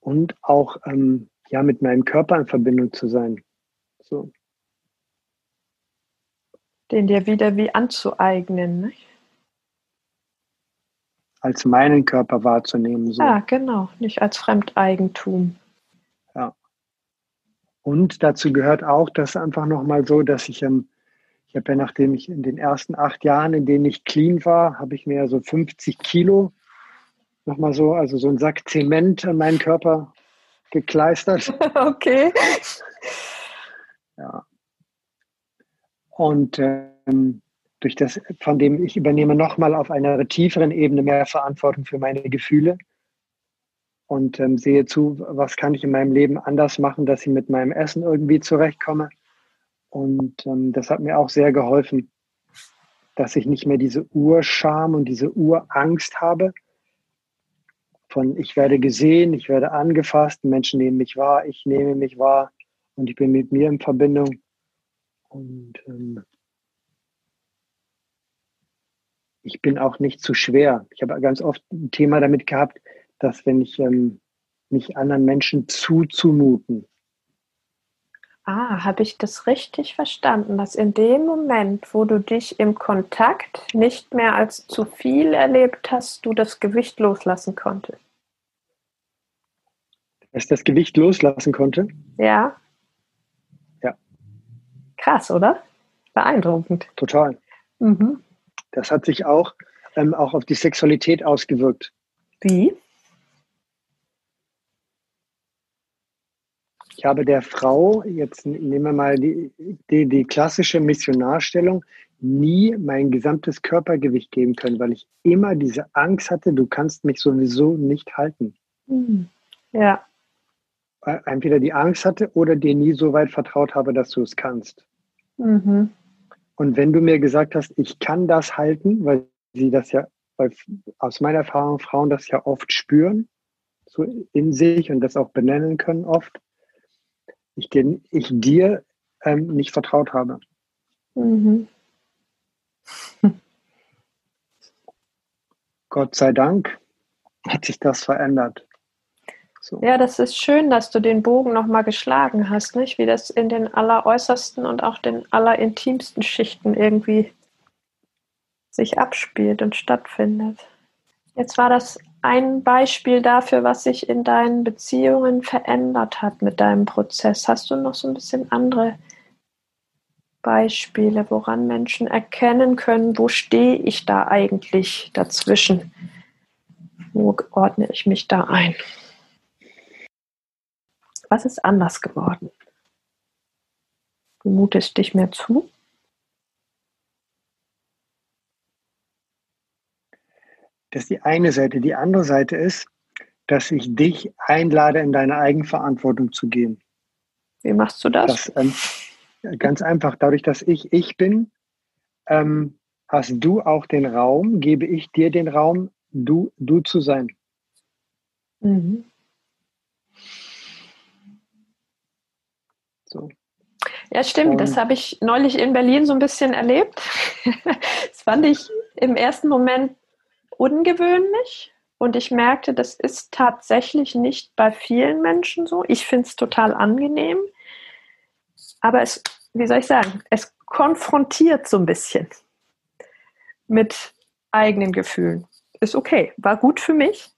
Und auch ähm, ja, mit meinem Körper in Verbindung zu sein. So. Den dir wieder wie anzueignen, nicht? Als meinen Körper wahrzunehmen. So. Ja, genau, nicht als Fremdeigentum. Und dazu gehört auch, dass einfach nochmal so, dass ich, ähm, ich habe ja nachdem ich in den ersten acht Jahren, in denen ich clean war, habe ich mir ja so 50 Kilo nochmal so, also so ein Sack Zement an meinen Körper gekleistert. Okay. Ja. Und ähm, durch das, von dem ich übernehme nochmal auf einer tieferen Ebene mehr Verantwortung für meine Gefühle und ähm, sehe zu, was kann ich in meinem Leben anders machen, dass ich mit meinem Essen irgendwie zurechtkomme. Und ähm, das hat mir auch sehr geholfen, dass ich nicht mehr diese Urscham und diese Urangst habe, von ich werde gesehen, ich werde angefasst, Menschen nehmen mich wahr, ich nehme mich wahr und ich bin mit mir in Verbindung. Und ähm, ich bin auch nicht zu schwer. Ich habe ganz oft ein Thema damit gehabt, dass wenn ich ähm, mich anderen Menschen zuzumuten. Ah, habe ich das richtig verstanden, dass in dem Moment, wo du dich im Kontakt nicht mehr als zu viel erlebt hast, du das Gewicht loslassen konntest? Dass das Gewicht loslassen konnte? Ja. Ja. Krass, oder? Beeindruckend. Total. Mhm. Das hat sich auch, ähm, auch auf die Sexualität ausgewirkt. Wie? Ich habe der Frau, jetzt nehmen wir mal die, die, die klassische Missionarstellung, nie mein gesamtes Körpergewicht geben können, weil ich immer diese Angst hatte, du kannst mich sowieso nicht halten. Hm. Ja. Entweder die Angst hatte oder dir nie so weit vertraut habe, dass du es kannst. Mhm. Und wenn du mir gesagt hast, ich kann das halten, weil sie das ja, weil aus meiner Erfahrung Frauen das ja oft spüren, so in sich und das auch benennen können oft, ich, dir, ich dir ähm, nicht vertraut habe. Mhm. Gott sei Dank hat sich das verändert. So. Ja, das ist schön, dass du den Bogen nochmal geschlagen hast, nicht? Wie das in den alleräußersten und auch den allerintimsten Schichten irgendwie sich abspielt und stattfindet. Jetzt war das ein Beispiel dafür, was sich in deinen Beziehungen verändert hat mit deinem Prozess. Hast du noch so ein bisschen andere Beispiele, woran Menschen erkennen können, wo stehe ich da eigentlich dazwischen? Wo ordne ich mich da ein? Was ist anders geworden? Du mutest dich mehr zu? Das ist die eine Seite. Die andere Seite ist, dass ich dich einlade, in deine Eigenverantwortung zu gehen. Wie machst du das? das ähm, ganz einfach. Dadurch, dass ich ich bin, ähm, hast du auch den Raum, gebe ich dir den Raum, du, du zu sein. Mhm. So. Ja, stimmt. Und das habe ich neulich in Berlin so ein bisschen erlebt. das fand ich im ersten Moment ungewöhnlich und ich merkte, das ist tatsächlich nicht bei vielen Menschen so. Ich finde es total angenehm, aber es, wie soll ich sagen, es konfrontiert so ein bisschen mit eigenen Gefühlen. Ist okay, war gut für mich,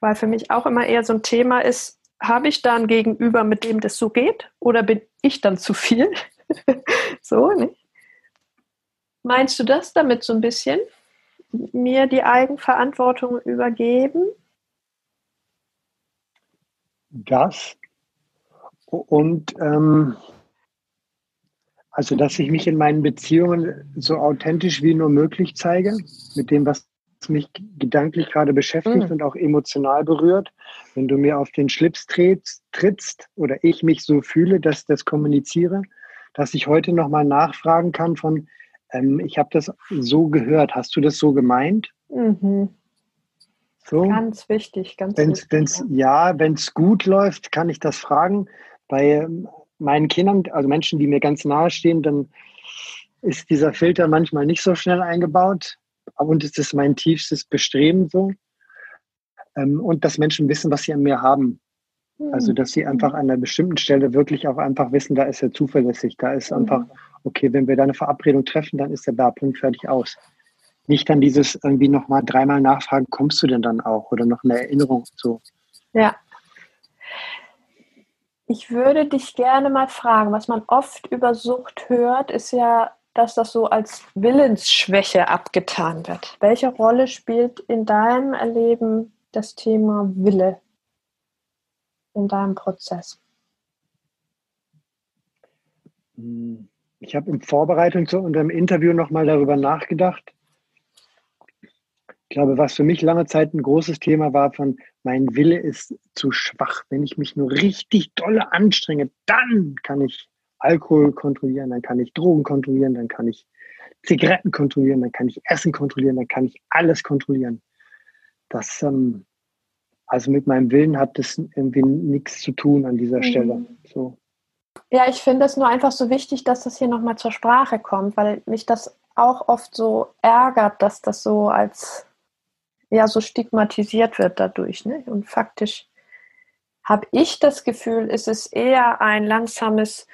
weil für mich auch immer eher so ein Thema ist, habe ich da ein Gegenüber, mit dem das so geht oder bin ich dann zu viel? so, ne? Meinst du das damit so ein bisschen? Mir die Eigenverantwortung übergeben? Das und ähm, Also, dass ich mich in meinen Beziehungen so authentisch wie nur möglich zeige, mit dem, was mich gedanklich gerade beschäftigt mhm. und auch emotional berührt. Wenn du mir auf den Schlips trittst, trittst oder ich mich so fühle, dass ich das kommuniziere, dass ich heute nochmal nachfragen kann von, ähm, ich habe das so gehört, hast du das so gemeint? Mhm. So. Ganz wichtig, ganz wenn's, wichtig. Wenn's, ja, wenn es gut läuft, kann ich das fragen. Bei ähm, meinen Kindern, also Menschen, die mir ganz nahe stehen, dann ist dieser Filter manchmal nicht so schnell eingebaut. Und es ist mein tiefstes Bestreben so. Ähm, und dass Menschen wissen, was sie an mir haben. Also, dass sie einfach an einer bestimmten Stelle wirklich auch einfach wissen, da ist er zuverlässig. Da ist einfach, okay, wenn wir da eine Verabredung treffen, dann ist er da, Punkt, fertig, aus. Nicht dann dieses irgendwie nochmal dreimal nachfragen, kommst du denn dann auch? Oder noch eine Erinnerung so. Ja. Ich würde dich gerne mal fragen, was man oft über Sucht hört, ist ja dass das so als Willensschwäche abgetan wird. Welche Rolle spielt in deinem Erleben das Thema Wille in deinem Prozess? Ich habe in Vorbereitung zu unserem Interview nochmal darüber nachgedacht. Ich glaube, was für mich lange Zeit ein großes Thema war, von mein Wille ist zu schwach. Wenn ich mich nur richtig dolle anstrenge, dann kann ich Alkohol kontrollieren, dann kann ich Drogen kontrollieren, dann kann ich Zigaretten kontrollieren, dann kann ich Essen kontrollieren, dann kann ich alles kontrollieren. Das, ähm, also mit meinem Willen hat das irgendwie nichts zu tun an dieser mhm. Stelle. So. Ja, ich finde es nur einfach so wichtig, dass das hier nochmal zur Sprache kommt, weil mich das auch oft so ärgert, dass das so als ja so stigmatisiert wird dadurch. Ne? Und faktisch habe ich das Gefühl, ist es eher ein langsames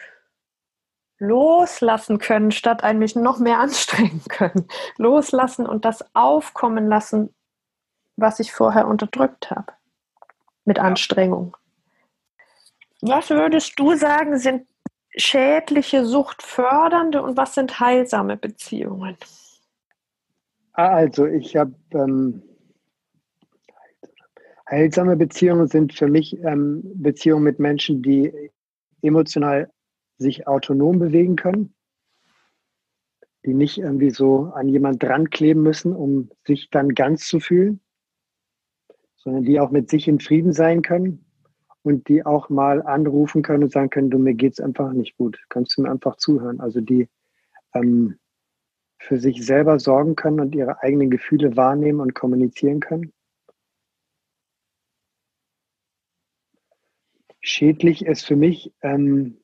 loslassen können, statt ein mich noch mehr anstrengen können. Loslassen und das aufkommen lassen, was ich vorher unterdrückt habe. Mit Anstrengung. Was würdest du sagen, sind schädliche, suchtfördernde und was sind heilsame Beziehungen? Also ich habe ähm, heilsame Beziehungen sind für mich ähm, Beziehungen mit Menschen, die emotional sich autonom bewegen können, die nicht irgendwie so an jemand dran kleben müssen, um sich dann ganz zu fühlen, sondern die auch mit sich in Frieden sein können und die auch mal anrufen können und sagen können, du, mir geht's einfach nicht gut, kannst du mir einfach zuhören. Also die ähm, für sich selber sorgen können und ihre eigenen Gefühle wahrnehmen und kommunizieren können. Schädlich ist für mich, ähm,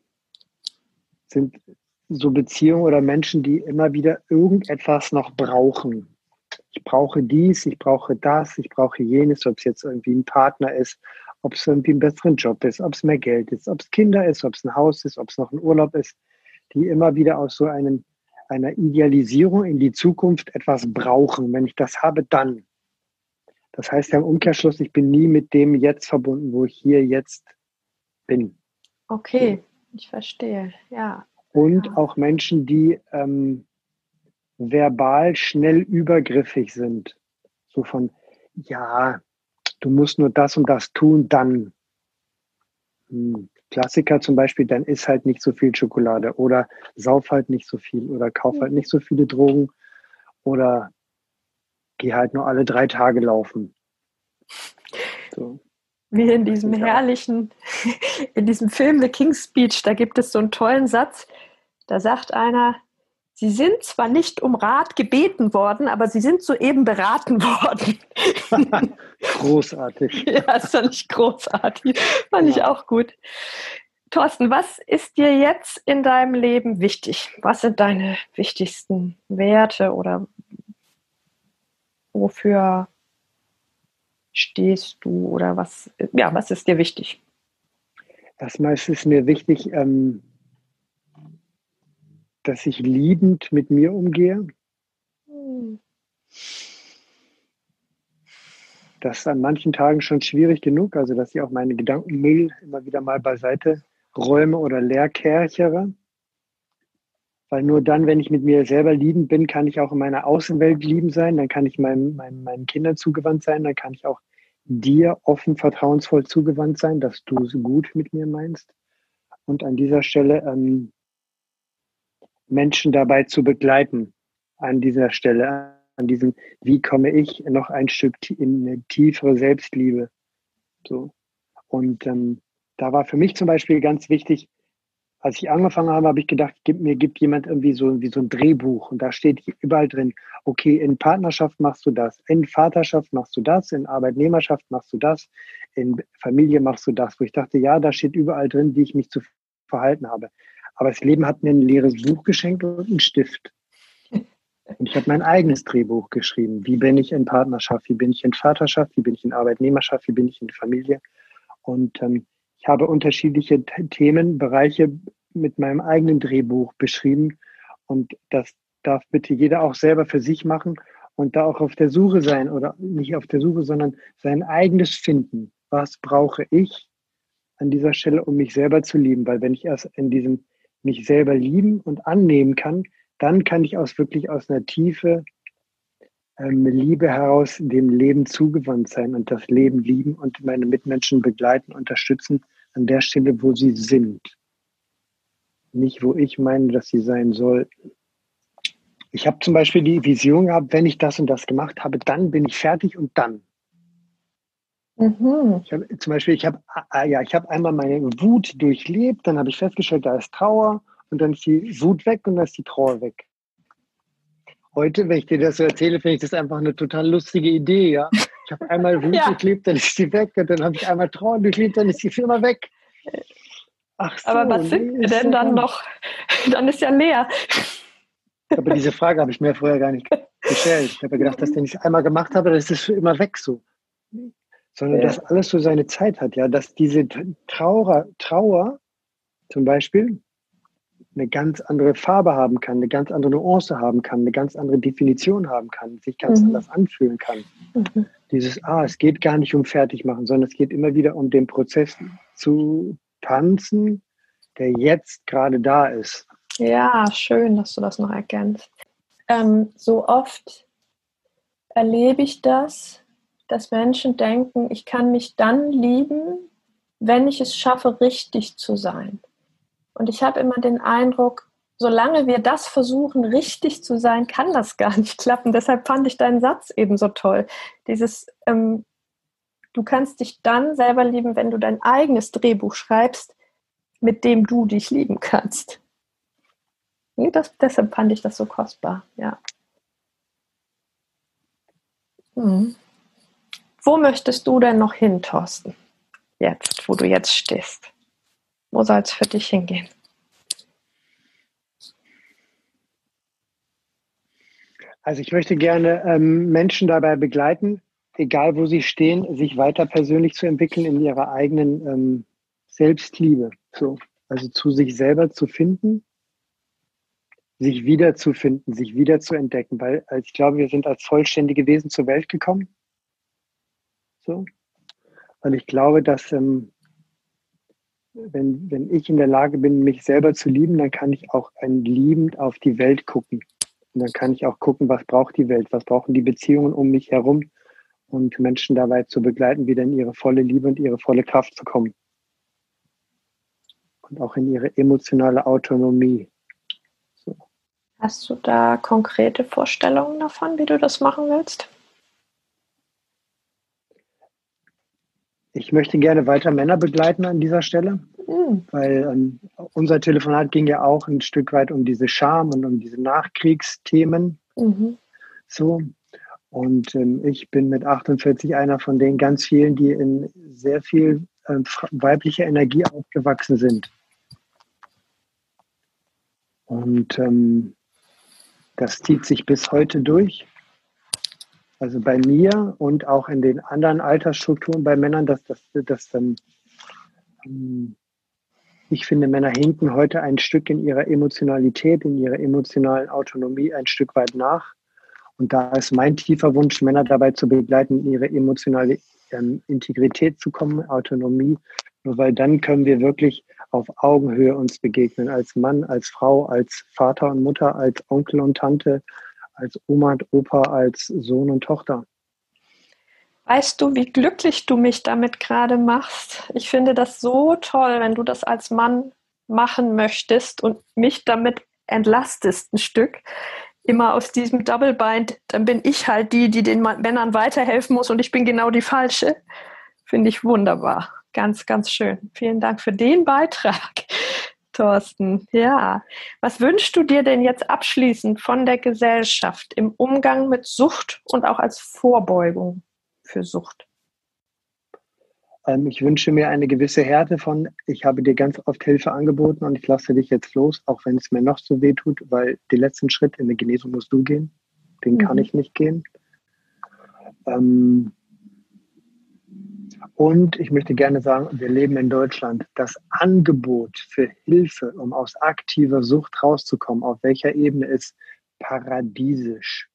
sind so Beziehungen oder Menschen, die immer wieder irgendetwas noch brauchen. Ich brauche dies, ich brauche das, ich brauche jenes, ob es jetzt irgendwie ein Partner ist, ob es irgendwie einen besseren Job ist, ob es mehr Geld ist, ob es Kinder ist, ob es ein Haus ist, ob es noch ein Urlaub ist, die immer wieder aus so einem, einer Idealisierung in die Zukunft etwas brauchen. Wenn ich das habe, dann. Das heißt ja im Umkehrschluss, ich bin nie mit dem jetzt verbunden, wo ich hier jetzt bin. Okay. Ich verstehe, ja. Und ja. auch Menschen, die ähm, verbal schnell übergriffig sind. So von, ja, du musst nur das und das tun, dann. Hm. Klassiker zum Beispiel, dann isst halt nicht so viel Schokolade oder sauf halt nicht so viel oder kauf halt nicht so viele Drogen oder geh halt nur alle drei Tage laufen. So. Wie in diesem herrlichen, in diesem Film The King's Speech, da gibt es so einen tollen Satz, da sagt einer, Sie sind zwar nicht um Rat gebeten worden, aber Sie sind soeben beraten worden. großartig. ja, das fand ich großartig. Fand ja. ich auch gut. Thorsten, was ist dir jetzt in deinem Leben wichtig? Was sind deine wichtigsten Werte oder wofür stehst du oder was, ja, was ist dir wichtig? Erstmal ist es mir wichtig, ähm, dass ich liebend mit mir umgehe. Hm. Das ist an manchen Tagen schon schwierig genug, also dass ich auch meine Gedankenmüll immer wieder mal beiseite räume oder leer kerchere. Weil nur dann, wenn ich mit mir selber liebend bin, kann ich auch in meiner Außenwelt lieben sein, dann kann ich meinem, meinem, meinen Kindern zugewandt sein, dann kann ich auch dir offen, vertrauensvoll zugewandt sein, dass du es gut mit mir meinst. Und an dieser Stelle ähm, Menschen dabei zu begleiten an dieser Stelle, an diesem, wie komme ich noch ein Stück in eine tiefere Selbstliebe. So. Und ähm, da war für mich zum Beispiel ganz wichtig, als ich angefangen habe, habe ich gedacht, gib, mir gibt jemand irgendwie so, wie so ein Drehbuch und da steht überall drin, okay, in Partnerschaft machst du das, in Vaterschaft machst du das, in Arbeitnehmerschaft machst du das, in Familie machst du das, wo ich dachte, ja, da steht überall drin, wie ich mich zu verhalten habe. Aber das Leben hat mir ein leeres Buch geschenkt und einen Stift. Und ich habe mein eigenes Drehbuch geschrieben. Wie bin ich in Partnerschaft? Wie bin ich in Vaterschaft? Wie bin ich in Arbeitnehmerschaft? Wie bin ich in Familie? Und ähm, ich habe unterschiedliche Themenbereiche mit meinem eigenen Drehbuch beschrieben. Und das darf bitte jeder auch selber für sich machen und da auch auf der Suche sein oder nicht auf der Suche, sondern sein eigenes Finden. Was brauche ich an dieser Stelle, um mich selber zu lieben? Weil wenn ich erst in diesem mich selber lieben und annehmen kann, dann kann ich aus wirklich aus einer Tiefe ähm, Liebe heraus dem Leben zugewandt sein und das Leben lieben und meine Mitmenschen begleiten, unterstützen an der Stelle, wo sie sind. Nicht, wo ich meine, dass sie sein sollten. Ich habe zum Beispiel die Vision gehabt, wenn ich das und das gemacht habe, dann bin ich fertig und dann. Mhm. Ich hab, zum Beispiel, ich habe äh, ja, ich einmal meine Wut durchlebt, dann habe ich festgestellt, da ist Trauer und dann ist die Wut weg und dann ist die Trauer weg heute, wenn ich dir das so erzähle, finde ich das einfach eine total lustige Idee, ja. Ich habe einmal Wut ja. geklebt, dann ist sie weg und dann habe ich einmal Trauer geklebt, dann ist die Firma weg. Ach so, Aber was sind wir denn dann noch? Dann ist ja leer. Aber diese Frage habe ich mir vorher gar nicht gestellt. Ich habe gedacht, dass wenn ich es einmal gemacht habe, dann ist es für immer weg so. Sondern ja. dass alles so seine Zeit hat, ja. Dass diese Trauer, Trauer zum Beispiel, eine ganz andere Farbe haben kann, eine ganz andere Nuance haben kann, eine ganz andere Definition haben kann, sich ganz mhm. anders anfühlen kann. Mhm. Dieses, ah, es geht gar nicht um Fertigmachen, sondern es geht immer wieder um den Prozess zu tanzen, der jetzt gerade da ist. Ja, schön, dass du das noch erkennst. Ähm, so oft erlebe ich das, dass Menschen denken, ich kann mich dann lieben, wenn ich es schaffe, richtig zu sein. Und ich habe immer den Eindruck, solange wir das versuchen, richtig zu sein, kann das gar nicht klappen. Deshalb fand ich deinen Satz eben so toll. Dieses, ähm, du kannst dich dann selber lieben, wenn du dein eigenes Drehbuch schreibst, mit dem du dich lieben kannst. Das, deshalb fand ich das so kostbar, ja. Hm. Wo möchtest du denn noch hin, Thorsten? Jetzt, wo du jetzt stehst. Wo soll es für dich hingehen? Also ich möchte gerne ähm, Menschen dabei begleiten, egal wo sie stehen, sich weiter persönlich zu entwickeln in ihrer eigenen ähm, Selbstliebe. So, also zu sich selber zu finden, sich wiederzufinden, sich wieder zu entdecken, weil also ich glaube, wir sind als vollständige Wesen zur Welt gekommen. So. Und ich glaube, dass ähm, wenn, wenn ich in der Lage bin, mich selber zu lieben, dann kann ich auch ein liebend auf die Welt gucken. Und dann kann ich auch gucken, was braucht die Welt, was brauchen die Beziehungen um mich herum und Menschen dabei zu begleiten, wieder in ihre volle Liebe und ihre volle Kraft zu kommen. Und auch in ihre emotionale Autonomie. So. Hast du da konkrete Vorstellungen davon, wie du das machen willst? Ich möchte gerne weiter Männer begleiten an dieser Stelle, mhm. weil ähm, unser Telefonat ging ja auch ein Stück weit um diese Scham und um diese Nachkriegsthemen. Mhm. So. Und ähm, ich bin mit 48 einer von den ganz vielen, die in sehr viel äh, weiblicher Energie aufgewachsen sind. Und ähm, das zieht sich bis heute durch. Also bei mir und auch in den anderen Altersstrukturen bei Männern, dass das, das ähm, ich finde, Männer hinken heute ein Stück in ihrer Emotionalität, in ihrer emotionalen Autonomie ein Stück weit nach. Und da ist mein tiefer Wunsch, Männer dabei zu begleiten, in ihre emotionale ähm, Integrität zu kommen, Autonomie. Nur weil dann können wir wirklich auf Augenhöhe uns begegnen, als Mann, als Frau, als Vater und Mutter, als Onkel und Tante, als Oma und Opa, als Sohn und Tochter. Weißt du, wie glücklich du mich damit gerade machst? Ich finde das so toll, wenn du das als Mann machen möchtest und mich damit entlastest ein Stück immer aus diesem Double Bind, dann bin ich halt die, die den Männern weiterhelfen muss und ich bin genau die Falsche. Finde ich wunderbar. Ganz, ganz schön. Vielen Dank für den Beitrag, Thorsten. Ja. Was wünschst du dir denn jetzt abschließend von der Gesellschaft im Umgang mit Sucht und auch als Vorbeugung für Sucht? Ähm, ich wünsche mir eine gewisse Härte von, ich habe dir ganz oft Hilfe angeboten und ich lasse dich jetzt los, auch wenn es mir noch so weh tut, weil den letzten Schritt in der Genesung musst du gehen. Den mhm. kann ich nicht gehen. Ähm, und ich möchte gerne sagen, wir leben in Deutschland. Das Angebot für Hilfe, um aus aktiver Sucht rauszukommen, auf welcher Ebene ist paradiesisch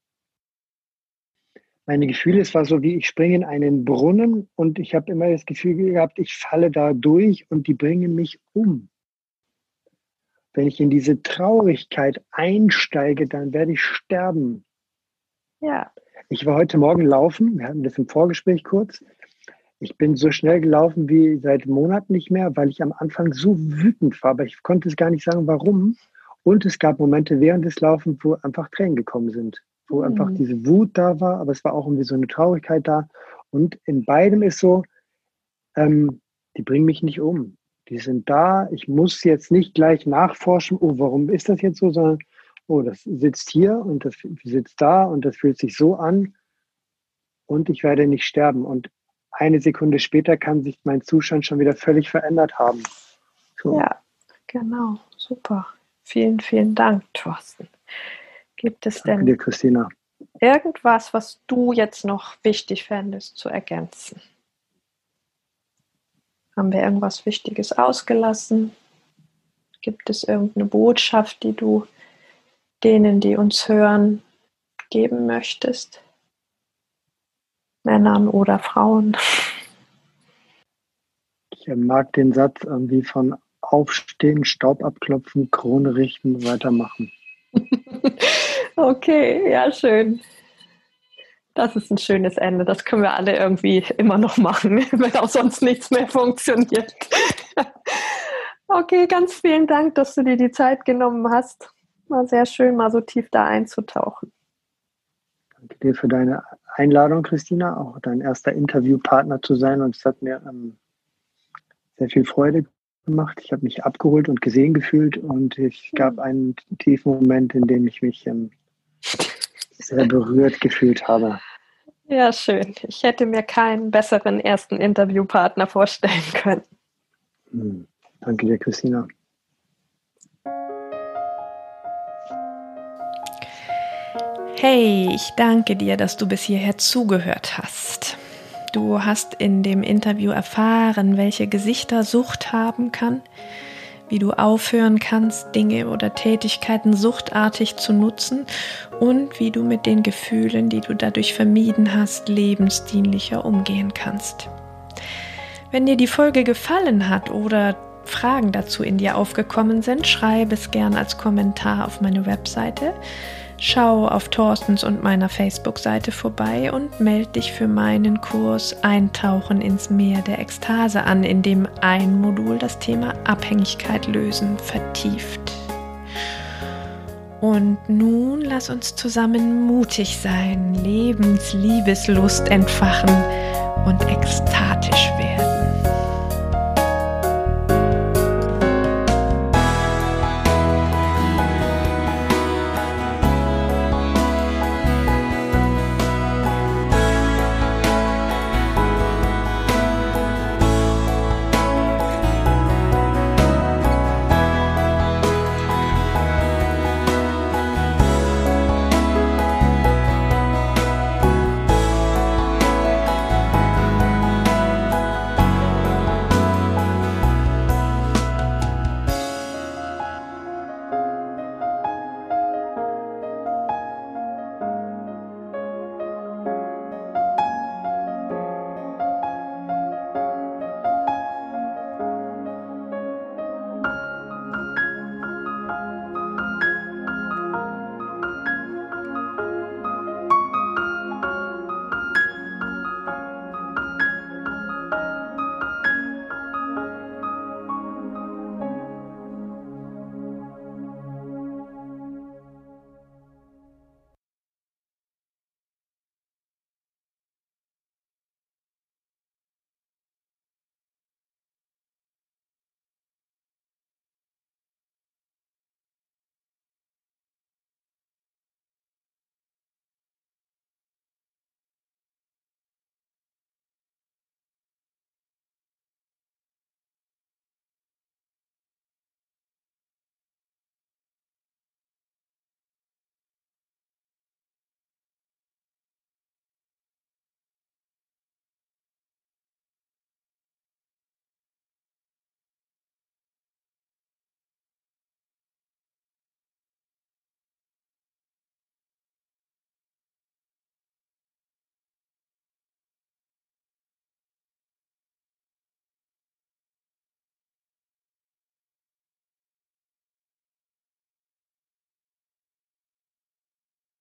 meine Gefühle, es war so wie ich springe in einen Brunnen und ich habe immer das Gefühl gehabt, ich falle da durch und die bringen mich um. Wenn ich in diese Traurigkeit einsteige, dann werde ich sterben. Ja. Ich war heute Morgen laufen, wir hatten das im Vorgespräch kurz. Ich bin so schnell gelaufen wie seit Monaten nicht mehr, weil ich am Anfang so wütend war, aber ich konnte es gar nicht sagen, warum. Und es gab Momente während des Laufens, wo einfach Tränen gekommen sind wo mhm. einfach diese Wut da war, aber es war auch irgendwie so eine Traurigkeit da. Und in beidem ist so, ähm, die bringen mich nicht um. Die sind da. Ich muss jetzt nicht gleich nachforschen, oh, warum ist das jetzt so, sondern, oh, das sitzt hier und das sitzt da und das fühlt sich so an und ich werde nicht sterben. Und eine Sekunde später kann sich mein Zustand schon wieder völlig verändert haben. So. Ja, genau. Super. Vielen, vielen Dank, Thorsten. Gibt es denn dir, Christina. irgendwas, was du jetzt noch wichtig fändest zu ergänzen? Haben wir irgendwas Wichtiges ausgelassen? Gibt es irgendeine Botschaft, die du denen, die uns hören, geben möchtest? Männern oder Frauen? Ich mag den Satz irgendwie von Aufstehen, Staub abklopfen, Krone richten, weitermachen. okay, ja, schön. Das ist ein schönes Ende. Das können wir alle irgendwie immer noch machen, wenn auch sonst nichts mehr funktioniert. okay, ganz vielen Dank, dass du dir die Zeit genommen hast. War sehr schön, mal so tief da einzutauchen. Dir für deine Einladung, Christina, auch dein erster Interviewpartner zu sein. Und es hat mir ähm, sehr viel Freude gemacht. Ich habe mich abgeholt und gesehen gefühlt und es gab hm. einen tiefen Moment, in dem ich mich ähm, sehr berührt gefühlt habe. Ja, schön. Ich hätte mir keinen besseren ersten Interviewpartner vorstellen können. Hm. Danke dir, Christina. Hey, ich danke dir, dass du bis hierher zugehört hast. Du hast in dem Interview erfahren, welche Gesichter Sucht haben kann, wie du aufhören kannst, Dinge oder Tätigkeiten suchtartig zu nutzen und wie du mit den Gefühlen, die du dadurch vermieden hast, lebensdienlicher umgehen kannst. Wenn dir die Folge gefallen hat oder Fragen dazu in dir aufgekommen sind, schreibe es gern als Kommentar auf meine Webseite Schau auf Thorstens und meiner Facebook-Seite vorbei und melde dich für meinen Kurs Eintauchen ins Meer der Ekstase an, in dem ein Modul das Thema Abhängigkeit lösen vertieft. Und nun lass uns zusammen mutig sein, Lebensliebeslust entfachen und ekstatisch werden.